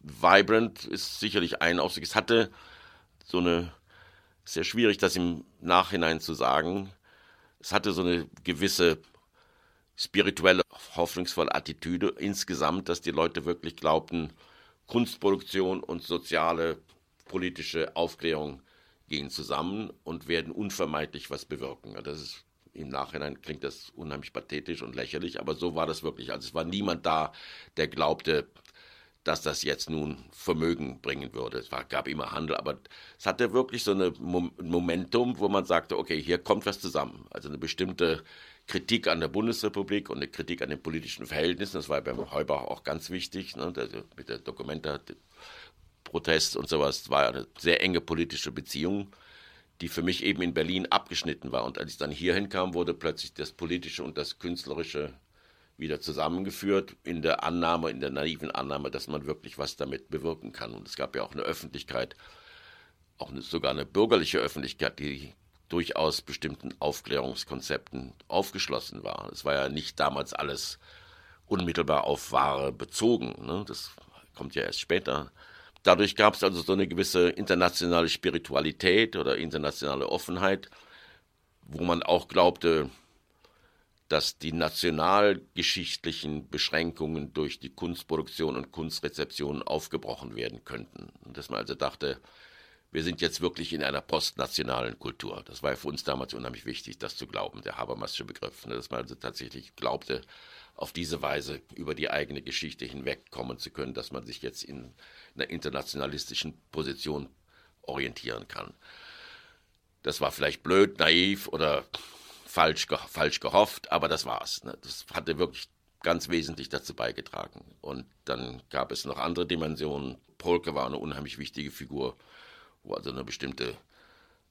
Vibrant ist sicherlich ein Ausdruck. Es hatte so eine, sehr schwierig, das im Nachhinein zu sagen, es hatte so eine gewisse spirituelle, hoffnungsvolle Attitüde insgesamt, dass die Leute wirklich glaubten, Kunstproduktion und soziale, politische Aufklärung gehen zusammen und werden unvermeidlich was bewirken. Das ist im Nachhinein klingt das unheimlich pathetisch und lächerlich, aber so war das wirklich. Also es war niemand da, der glaubte, dass das jetzt nun Vermögen bringen würde. Es war, gab immer Handel, aber es hatte wirklich so ein Momentum, wo man sagte, okay, hier kommt was zusammen. Also eine bestimmte Kritik an der Bundesrepublik und eine Kritik an den politischen Verhältnissen. Das war beim Heubach auch ganz wichtig, ne, mit der Dokumenta, Protest und sowas. War eine sehr enge politische Beziehung die für mich eben in Berlin abgeschnitten war. Und als ich dann hierhin kam, wurde plötzlich das Politische und das Künstlerische wieder zusammengeführt, in der Annahme, in der naiven Annahme, dass man wirklich was damit bewirken kann. Und es gab ja auch eine Öffentlichkeit, auch eine, sogar eine bürgerliche Öffentlichkeit, die durchaus bestimmten Aufklärungskonzepten aufgeschlossen war. Es war ja nicht damals alles unmittelbar auf Ware bezogen. Ne? Das kommt ja erst später. Dadurch gab es also so eine gewisse internationale Spiritualität oder internationale Offenheit, wo man auch glaubte, dass die nationalgeschichtlichen Beschränkungen durch die Kunstproduktion und Kunstrezeption aufgebrochen werden könnten. Und dass man also dachte, wir sind jetzt wirklich in einer postnationalen Kultur. Das war für uns damals unheimlich wichtig, das zu glauben, der Habermasche Begriff. Ne? Dass man also tatsächlich glaubte, auf diese Weise über die eigene Geschichte hinwegkommen zu können, dass man sich jetzt in einer internationalistischen Position orientieren kann. Das war vielleicht blöd, naiv oder falsch, falsch gehofft, aber das war's. Ne? Das hatte wirklich ganz wesentlich dazu beigetragen. Und dann gab es noch andere Dimensionen. Polke war eine unheimlich wichtige Figur, wo also eine bestimmte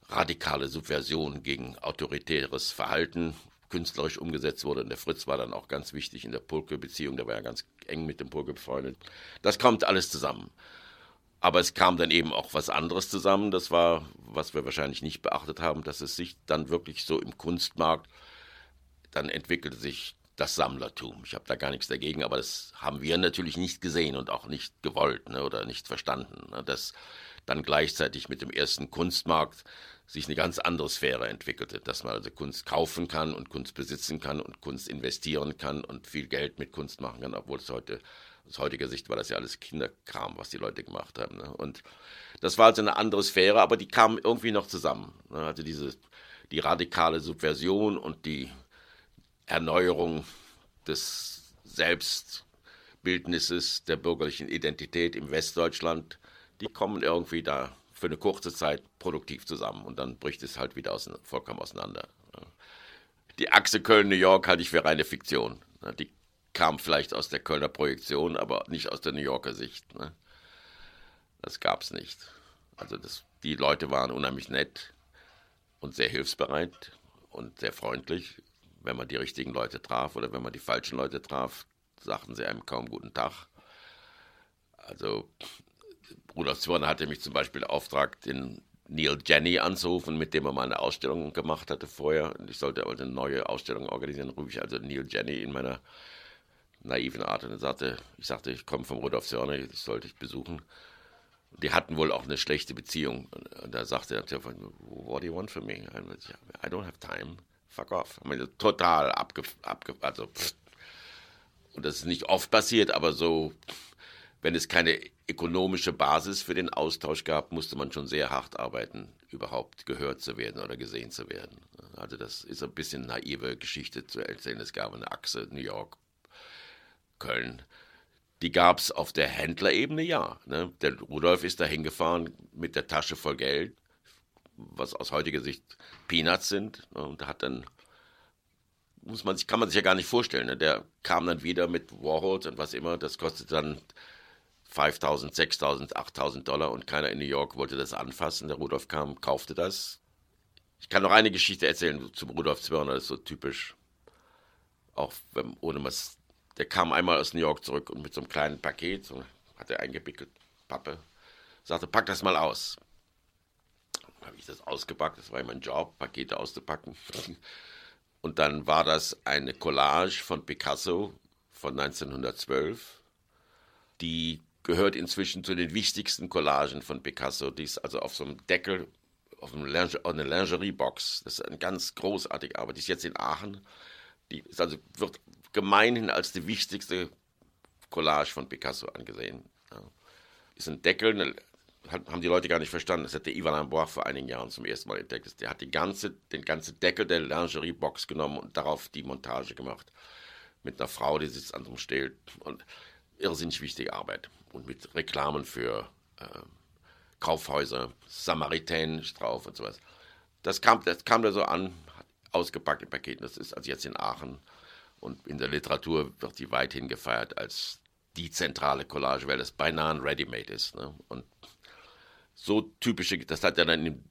radikale Subversion gegen autoritäres Verhalten künstlerisch umgesetzt wurde. Und der Fritz war dann auch ganz wichtig in der Pulke-Beziehung, der war ja ganz eng mit dem Pulke befreundet. Das kommt alles zusammen. Aber es kam dann eben auch was anderes zusammen. Das war, was wir wahrscheinlich nicht beachtet haben, dass es sich dann wirklich so im Kunstmarkt, dann entwickelte sich das Sammlertum. Ich habe da gar nichts dagegen, aber das haben wir natürlich nicht gesehen und auch nicht gewollt ne, oder nicht verstanden. Ne, dass dann gleichzeitig mit dem ersten Kunstmarkt sich eine ganz andere Sphäre entwickelte, dass man also Kunst kaufen kann und Kunst besitzen kann und Kunst investieren kann und viel Geld mit Kunst machen kann, obwohl es heute aus heutiger Sicht war das ja alles Kinderkram, was die Leute gemacht haben. Ne? Und das war also eine andere Sphäre, aber die kamen irgendwie noch zusammen. Ne? Also diese die radikale Subversion und die Erneuerung des Selbstbildnisses der bürgerlichen Identität im Westdeutschland, die kommen irgendwie da für eine kurze Zeit produktiv zusammen und dann bricht es halt wieder aus, vollkommen auseinander. Die Achse Köln-New York halte ich für reine Fiktion. Die kam vielleicht aus der Kölner Projektion, aber nicht aus der New Yorker Sicht. Das gab es nicht. Also das, die Leute waren unheimlich nett und sehr hilfsbereit und sehr freundlich. Wenn man die richtigen Leute traf oder wenn man die falschen Leute traf, sagten sie einem kaum guten Tag. Also Rudolf Zwirner hatte mich zum Beispiel beauftragt, den Neil Jenny anzurufen, mit dem er mal eine Ausstellung gemacht hatte vorher. Und ich sollte also eine neue Ausstellung organisieren. rufe ich also Neil Jenny in meiner naiven Art und sagte, ich sagte, ich komme vom Rudolf Zwirner, ich sollte ich besuchen. Die hatten wohl auch eine schlechte Beziehung. Und da sagte er, what do you want from me? I don't have time. Fuck off. Ich meine, total abge, abge also pff. und das ist nicht oft passiert, aber so, wenn es keine ökonomische Basis für den Austausch gab, musste man schon sehr hart arbeiten, überhaupt gehört zu werden oder gesehen zu werden. Also das ist ein bisschen naive Geschichte zu erzählen. Es gab eine Achse New York, Köln. Die gab es auf der Händlerebene, ja. Ne? Der Rudolf ist da hingefahren mit der Tasche voll Geld, was aus heutiger Sicht Peanuts sind. Ne? Und hat dann, muss man sich, kann man sich ja gar nicht vorstellen. Ne? Der kam dann wieder mit Warhols und was immer. Das kostet dann 5000, 6000, 8000 Dollar und keiner in New York wollte das anfassen. Der Rudolf kam, kaufte das. Ich kann noch eine Geschichte erzählen zum Rudolf Zwirner, das ist so typisch. Auch wenn, ohne was. Der kam einmal aus New York zurück und mit so einem kleinen Paket, so, hat er eingewickelt, Pappe, sagte, pack das mal aus. Dann habe ich das ausgepackt, das war mein Job, Pakete auszupacken. Und dann war das eine Collage von Picasso von 1912, die gehört inzwischen zu den wichtigsten Collagen von Picasso. Die ist also auf so einem Deckel, auf, einem Linge, auf einer Lingerie-Box. Das ist eine ganz großartige Arbeit. Die ist jetzt in Aachen. Die ist also, wird gemeinhin als die wichtigste Collage von Picasso angesehen. Ja. Ist ein Deckel, eine, haben die Leute gar nicht verstanden. Das hat der Ivan Lambois vor einigen Jahren zum ersten Mal entdeckt. Der hat die ganze, den ganzen Deckel der Lingerie-Box genommen und darauf die Montage gemacht. Mit einer Frau, die sitzt an so einem Still. Und irrsinnig wichtige Arbeit und mit Reklamen für äh, Kaufhäuser, drauf und sowas. Das kam, das kam da so an, ausgepackt im Paket. Das ist also jetzt in Aachen und in der Literatur wird die weithin gefeiert als die zentrale Collage, weil das beinahe ein Ready-Made ist. Ne? Und so typische, das hat er dann in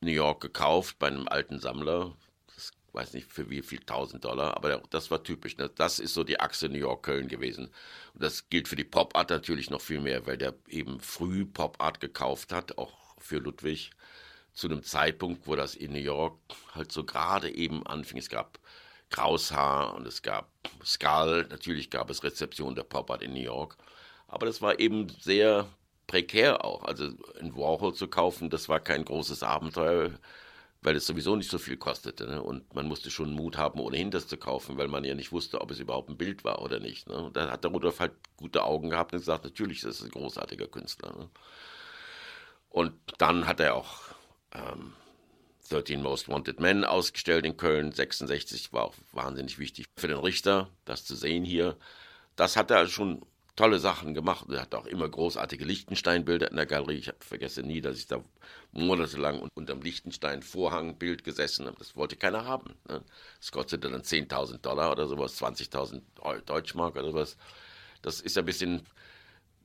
New York gekauft bei einem alten Sammler, weiß nicht für wie viel tausend Dollar, aber das war typisch. Ne? Das ist so die Achse New York-Köln gewesen. Und das gilt für die Pop-Art natürlich noch viel mehr, weil der eben früh Pop-Art gekauft hat, auch für Ludwig, zu einem Zeitpunkt, wo das in New York halt so gerade eben anfing. Es gab Kraushaar und es gab Skull, natürlich gab es Rezeption der Pop-Art in New York, aber das war eben sehr prekär auch. Also ein Warhol zu kaufen, das war kein großes Abenteuer weil es sowieso nicht so viel kostete. Ne? Und man musste schon Mut haben, ohnehin das zu kaufen, weil man ja nicht wusste, ob es überhaupt ein Bild war oder nicht. Ne? Und da hat der Rudolf halt gute Augen gehabt und gesagt, natürlich ist es ein großartiger Künstler. Ne? Und dann hat er auch ähm, 13 Most Wanted Men ausgestellt in Köln, 66, war auch wahnsinnig wichtig für den Richter, das zu sehen hier. Das hat er schon tolle Sachen gemacht. Er hat auch immer großartige Lichtenstein-Bilder in der Galerie. Ich habe vergessen nie, dass ich da monatelang unter dem Lichtenstein-Vorhangbild gesessen habe. Das wollte keiner haben. Ne? Das kostete dann 10.000 Dollar oder sowas, 20.000 Deutschmark oder sowas. Das ist ein bisschen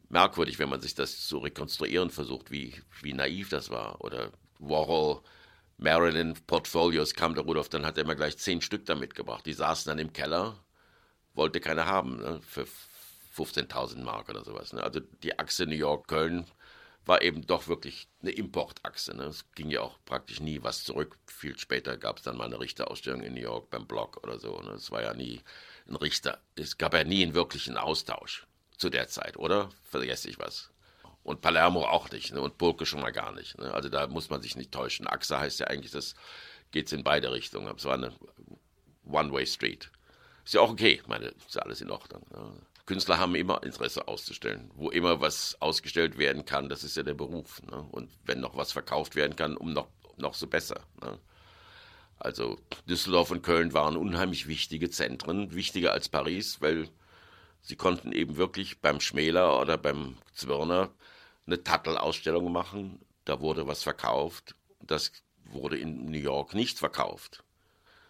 merkwürdig, wenn man sich das zu rekonstruieren versucht, wie, wie naiv das war. Oder Warhol, Marilyn Portfolios kam der Rudolf, dann hat er immer gleich zehn Stück da mitgebracht. Die saßen dann im Keller, wollte keiner haben. Ne? Für 15.000 Mark oder sowas. Ne? Also die Achse New York-Köln war eben doch wirklich eine Importachse. Ne? Es ging ja auch praktisch nie was zurück. Viel später gab es dann mal eine Richterausstellung in New York beim Block oder so. Ne? Es war ja nie ein Richter. Es gab ja nie einen wirklichen Austausch zu der Zeit, oder? Vergesse ich was. Und Palermo auch nicht ne? und Burke schon mal gar nicht. Ne? Also da muss man sich nicht täuschen. Achse heißt ja eigentlich, das geht in beide Richtungen. Es war eine One-Way-Street. Ist ja auch okay, meine, ist ja alles in Ordnung. Ne? Künstler haben immer Interesse auszustellen. Wo immer was ausgestellt werden kann, das ist ja der Beruf. Ne? Und wenn noch was verkauft werden kann, um noch, noch so besser. Ne? Also Düsseldorf und Köln waren unheimlich wichtige Zentren, wichtiger als Paris, weil sie konnten eben wirklich beim Schmäler oder beim Zwirner eine Tattelausstellung machen. Da wurde was verkauft. Das wurde in New York nicht verkauft.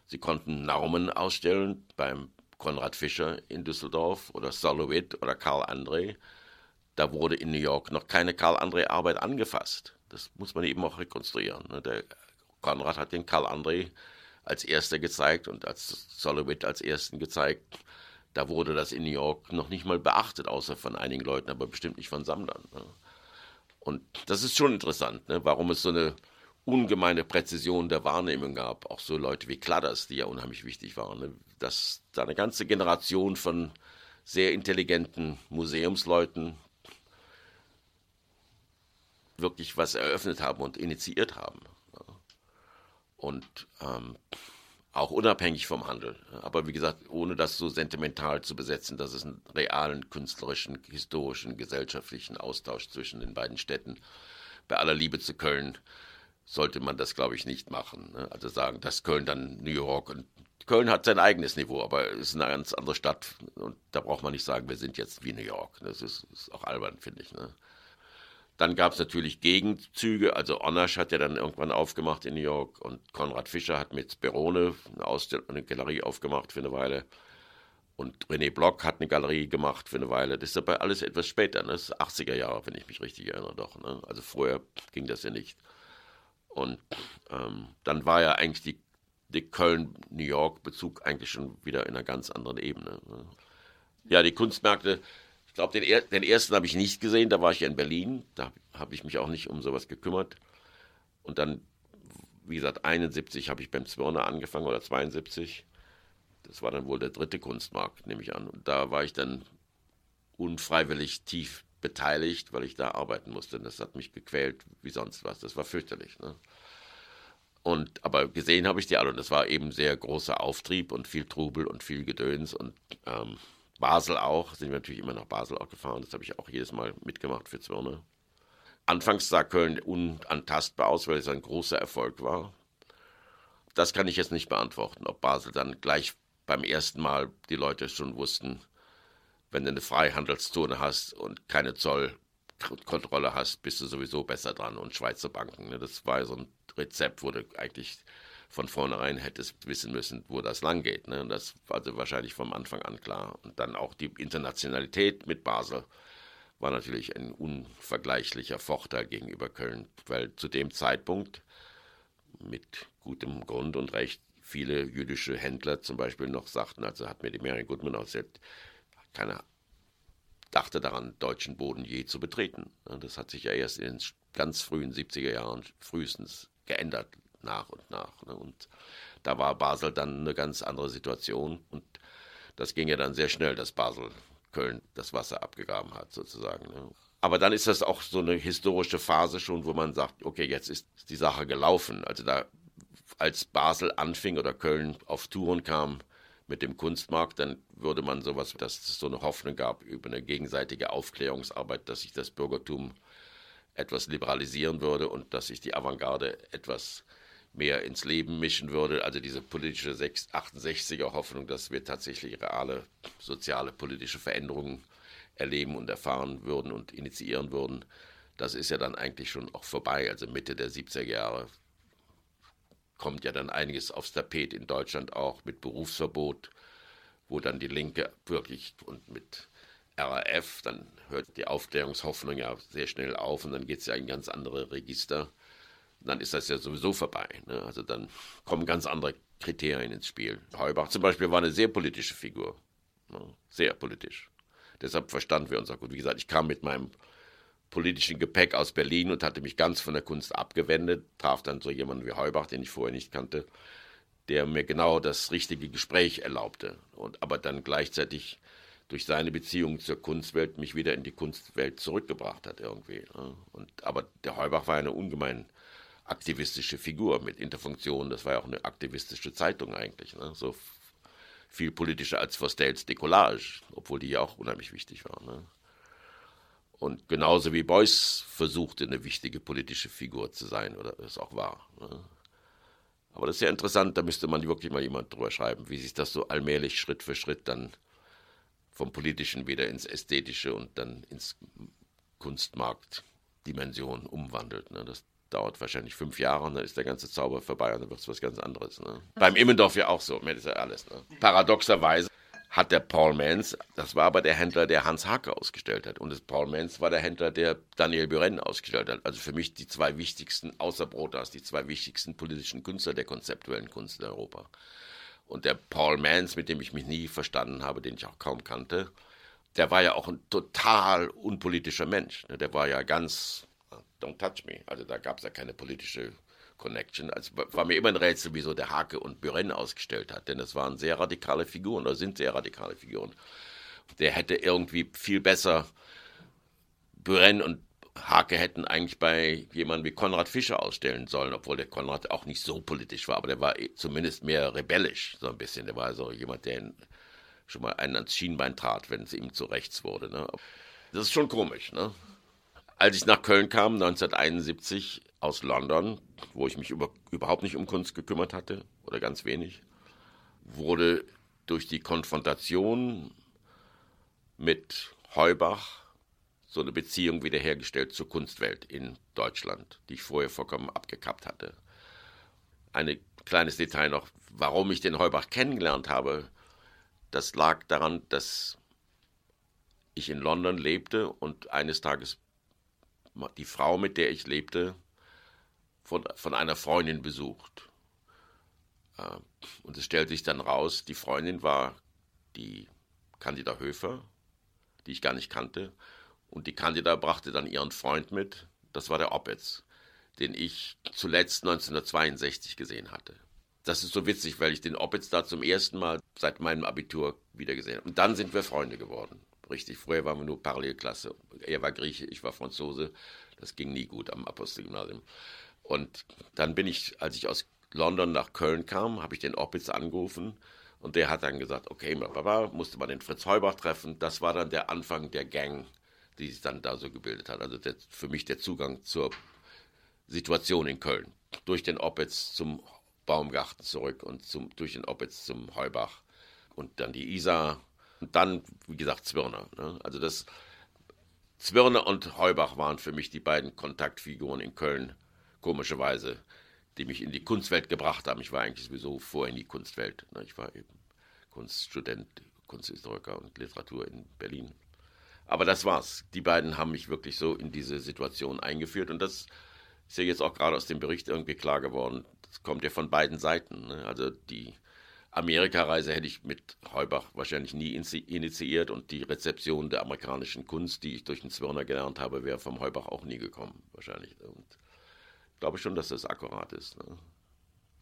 Sie konnten Naumen ausstellen beim Konrad Fischer in Düsseldorf oder Solowit oder Karl André. Da wurde in New York noch keine Karl André Arbeit angefasst. Das muss man eben auch rekonstruieren. Ne? Der Konrad hat den Karl André als erster gezeigt und als Solowit als ersten gezeigt. Da wurde das in New York noch nicht mal beachtet, außer von einigen Leuten, aber bestimmt nicht von Sammlern. Ne? Und das ist schon interessant, ne? warum es so eine ungemeine Präzision der Wahrnehmung gab. Auch so Leute wie Kladders, die ja unheimlich wichtig waren. Dass da eine ganze Generation von sehr intelligenten Museumsleuten wirklich was eröffnet haben und initiiert haben. Und ähm, auch unabhängig vom Handel. Aber wie gesagt, ohne das so sentimental zu besetzen, dass es einen realen künstlerischen, historischen, gesellschaftlichen Austausch zwischen den beiden Städten, bei aller Liebe zu Köln, sollte man das, glaube ich, nicht machen. Ne? Also sagen, dass Köln dann New York und Köln hat sein eigenes Niveau, aber es ist eine ganz andere Stadt und da braucht man nicht sagen, wir sind jetzt wie New York. Das ist, ist auch albern, finde ich. Ne? Dann gab es natürlich Gegenzüge, also Onasch hat ja dann irgendwann aufgemacht in New York und Konrad Fischer hat mit Sperone eine, eine Galerie aufgemacht für eine Weile. Und René Block hat eine Galerie gemacht für eine Weile. Das ist aber alles etwas später, ne? das ist 80er Jahre, wenn ich mich richtig erinnere doch. Ne? Also vorher ging das ja nicht. Und ähm, dann war ja eigentlich die, die Köln-New York-Bezug eigentlich schon wieder in einer ganz anderen Ebene. Ne? Ja, die Kunstmärkte, ich glaube, den, den, ersten habe ich nicht gesehen, da war ich ja in Berlin, da habe ich mich auch nicht um sowas gekümmert. Und dann, wie gesagt, 71 habe ich beim Zwirner angefangen oder 72. Das war dann wohl der dritte Kunstmarkt, nehme ich an. Und da war ich dann unfreiwillig tief beteiligt, weil ich da arbeiten musste. Und das hat mich gequält wie sonst was. Das war fürchterlich. Ne? Und, aber gesehen habe ich die alle und das war eben sehr großer Auftrieb und viel Trubel und viel Gedöns und ähm, Basel auch, sind wir natürlich immer nach Basel auch gefahren, das habe ich auch jedes Mal mitgemacht für Zwirne. Anfangs sah Köln unantastbar aus, weil es ein großer Erfolg war. Das kann ich jetzt nicht beantworten, ob Basel dann gleich beim ersten Mal die Leute schon wussten, wenn du eine Freihandelszone hast und keine Zollkontrolle hast, bist du sowieso besser dran. Und Schweizer Banken, ne? das war so ein Rezept, wo du eigentlich von vornherein hättest wissen müssen, wo das lang geht. Ne? Das war also wahrscheinlich vom Anfang an klar. Und dann auch die Internationalität mit Basel war natürlich ein unvergleichlicher Vorteil gegenüber Köln, weil zu dem Zeitpunkt mit gutem Grund und Recht viele jüdische Händler zum Beispiel noch sagten, also hat mir die Mary Goodman erzählt, keiner dachte daran, deutschen Boden je zu betreten. Das hat sich ja erst in den ganz frühen 70er Jahren frühestens geändert, nach und nach. Ne? Und da war Basel dann eine ganz andere Situation. Und das ging ja dann sehr schnell, dass Basel Köln das Wasser abgegraben hat, sozusagen. Ne? Aber dann ist das auch so eine historische Phase schon, wo man sagt, okay, jetzt ist die Sache gelaufen. Also da, als Basel anfing oder Köln auf Touren kam, mit dem Kunstmarkt, dann würde man sowas, dass es so eine Hoffnung gab über eine gegenseitige Aufklärungsarbeit, dass sich das Bürgertum etwas liberalisieren würde und dass sich die Avantgarde etwas mehr ins Leben mischen würde. Also diese politische 68er Hoffnung, dass wir tatsächlich reale soziale politische Veränderungen erleben und erfahren würden und initiieren würden, das ist ja dann eigentlich schon auch vorbei. Also Mitte der 70er Jahre kommt ja dann einiges aufs Tapet in Deutschland auch mit Berufsverbot, wo dann die Linke wirklich und mit RAF, dann hört die Aufklärungshoffnung ja sehr schnell auf und dann geht es ja in ganz andere Register. Dann ist das ja sowieso vorbei. Ne? Also dann kommen ganz andere Kriterien ins Spiel. Heubach zum Beispiel war eine sehr politische Figur. Ne? Sehr politisch. Deshalb verstanden wir uns auch gut. Wie gesagt, ich kam mit meinem politischen Gepäck aus Berlin und hatte mich ganz von der Kunst abgewendet, traf dann so jemanden wie Heubach, den ich vorher nicht kannte, der mir genau das richtige Gespräch erlaubte und aber dann gleichzeitig durch seine Beziehung zur Kunstwelt mich wieder in die Kunstwelt zurückgebracht hat irgendwie. Und, aber der Heubach war eine ungemein aktivistische Figur mit Interfunktion. Das war ja auch eine aktivistische Zeitung eigentlich. Ne? So viel politischer als Vostels Decollage, obwohl die ja auch unheimlich wichtig war. Ne? Und genauso wie Beuys versuchte, eine wichtige politische Figur zu sein, oder es auch war. Ne? Aber das ist ja interessant, da müsste man wirklich mal jemand drüber schreiben, wie sich das so allmählich Schritt für Schritt dann vom Politischen wieder ins Ästhetische und dann ins Kunstmarktdimension umwandelt. Ne? Das dauert wahrscheinlich fünf Jahre und dann ist der ganze Zauber vorbei und dann wird es was ganz anderes. Ne? Beim Immendorf ja auch so, das ist ja alles. Ne? Paradoxerweise hat der Paul Mans, das war aber der Händler, der Hans Hake ausgestellt hat. Und das Paul Mans war der Händler, der Daniel Buren ausgestellt hat. Also für mich die zwei wichtigsten, außer Brotas, die zwei wichtigsten politischen Künstler der konzeptuellen Kunst in Europa. Und der Paul Mans, mit dem ich mich nie verstanden habe, den ich auch kaum kannte, der war ja auch ein total unpolitischer Mensch. Der war ja ganz don't touch me. Also da gab es ja keine politische Connection. Also war mir immer ein Rätsel, wieso der Hake und Buren ausgestellt hat, denn es waren sehr radikale Figuren oder sind sehr radikale Figuren. Der hätte irgendwie viel besser Buren und Hake hätten eigentlich bei jemandem wie Konrad Fischer ausstellen sollen, obwohl der Konrad auch nicht so politisch war, aber der war zumindest mehr rebellisch, so ein bisschen. Der war so jemand, der schon mal einen ans Schienbein trat, wenn es ihm zu rechts wurde. Ne? Das ist schon komisch. Ne? Als ich nach Köln kam, 1971, aus London, wo ich mich über, überhaupt nicht um Kunst gekümmert hatte oder ganz wenig, wurde durch die Konfrontation mit Heubach so eine Beziehung wiederhergestellt zur Kunstwelt in Deutschland, die ich vorher vollkommen abgekappt hatte. Ein kleines Detail noch, warum ich den Heubach kennengelernt habe, das lag daran, dass ich in London lebte und eines Tages die Frau, mit der ich lebte, von, von einer Freundin besucht. Äh, und es stellt sich dann raus, die Freundin war die Candida Höfer, die ich gar nicht kannte. Und die Candida brachte dann ihren Freund mit, das war der Opitz, den ich zuletzt 1962 gesehen hatte. Das ist so witzig, weil ich den Opitz da zum ersten Mal seit meinem Abitur wieder gesehen habe. Und dann sind wir Freunde geworden. Richtig, vorher waren wir nur Parallelklasse. Er war Grieche, ich war Franzose. Das ging nie gut am Apostelgymnasium. Und dann bin ich, als ich aus London nach Köln kam, habe ich den Opitz angerufen und der hat dann gesagt, okay, musste man den Fritz Heubach treffen. Das war dann der Anfang der Gang, die sich dann da so gebildet hat. Also der, für mich der Zugang zur Situation in Köln. Durch den Opitz zum Baumgarten zurück und zum, durch den Opitz zum Heubach und dann die Isar und dann, wie gesagt, Zwirner. Ne? Also das Zwirner und Heubach waren für mich die beiden Kontaktfiguren in Köln komischerweise, die mich in die Kunstwelt gebracht haben. Ich war eigentlich sowieso vorher in die Kunstwelt. Ne? Ich war eben Kunststudent, Kunsthistoriker und Literatur in Berlin. Aber das war's. Die beiden haben mich wirklich so in diese Situation eingeführt und das ist ja jetzt auch gerade aus dem Bericht irgendwie klar geworden. Das kommt ja von beiden Seiten. Ne? Also die Amerikareise hätte ich mit Heubach wahrscheinlich nie initiiert und die Rezeption der amerikanischen Kunst, die ich durch den Zwirner gelernt habe, wäre vom Heubach auch nie gekommen, wahrscheinlich. Und glaube schon, dass das akkurat ist. Ne?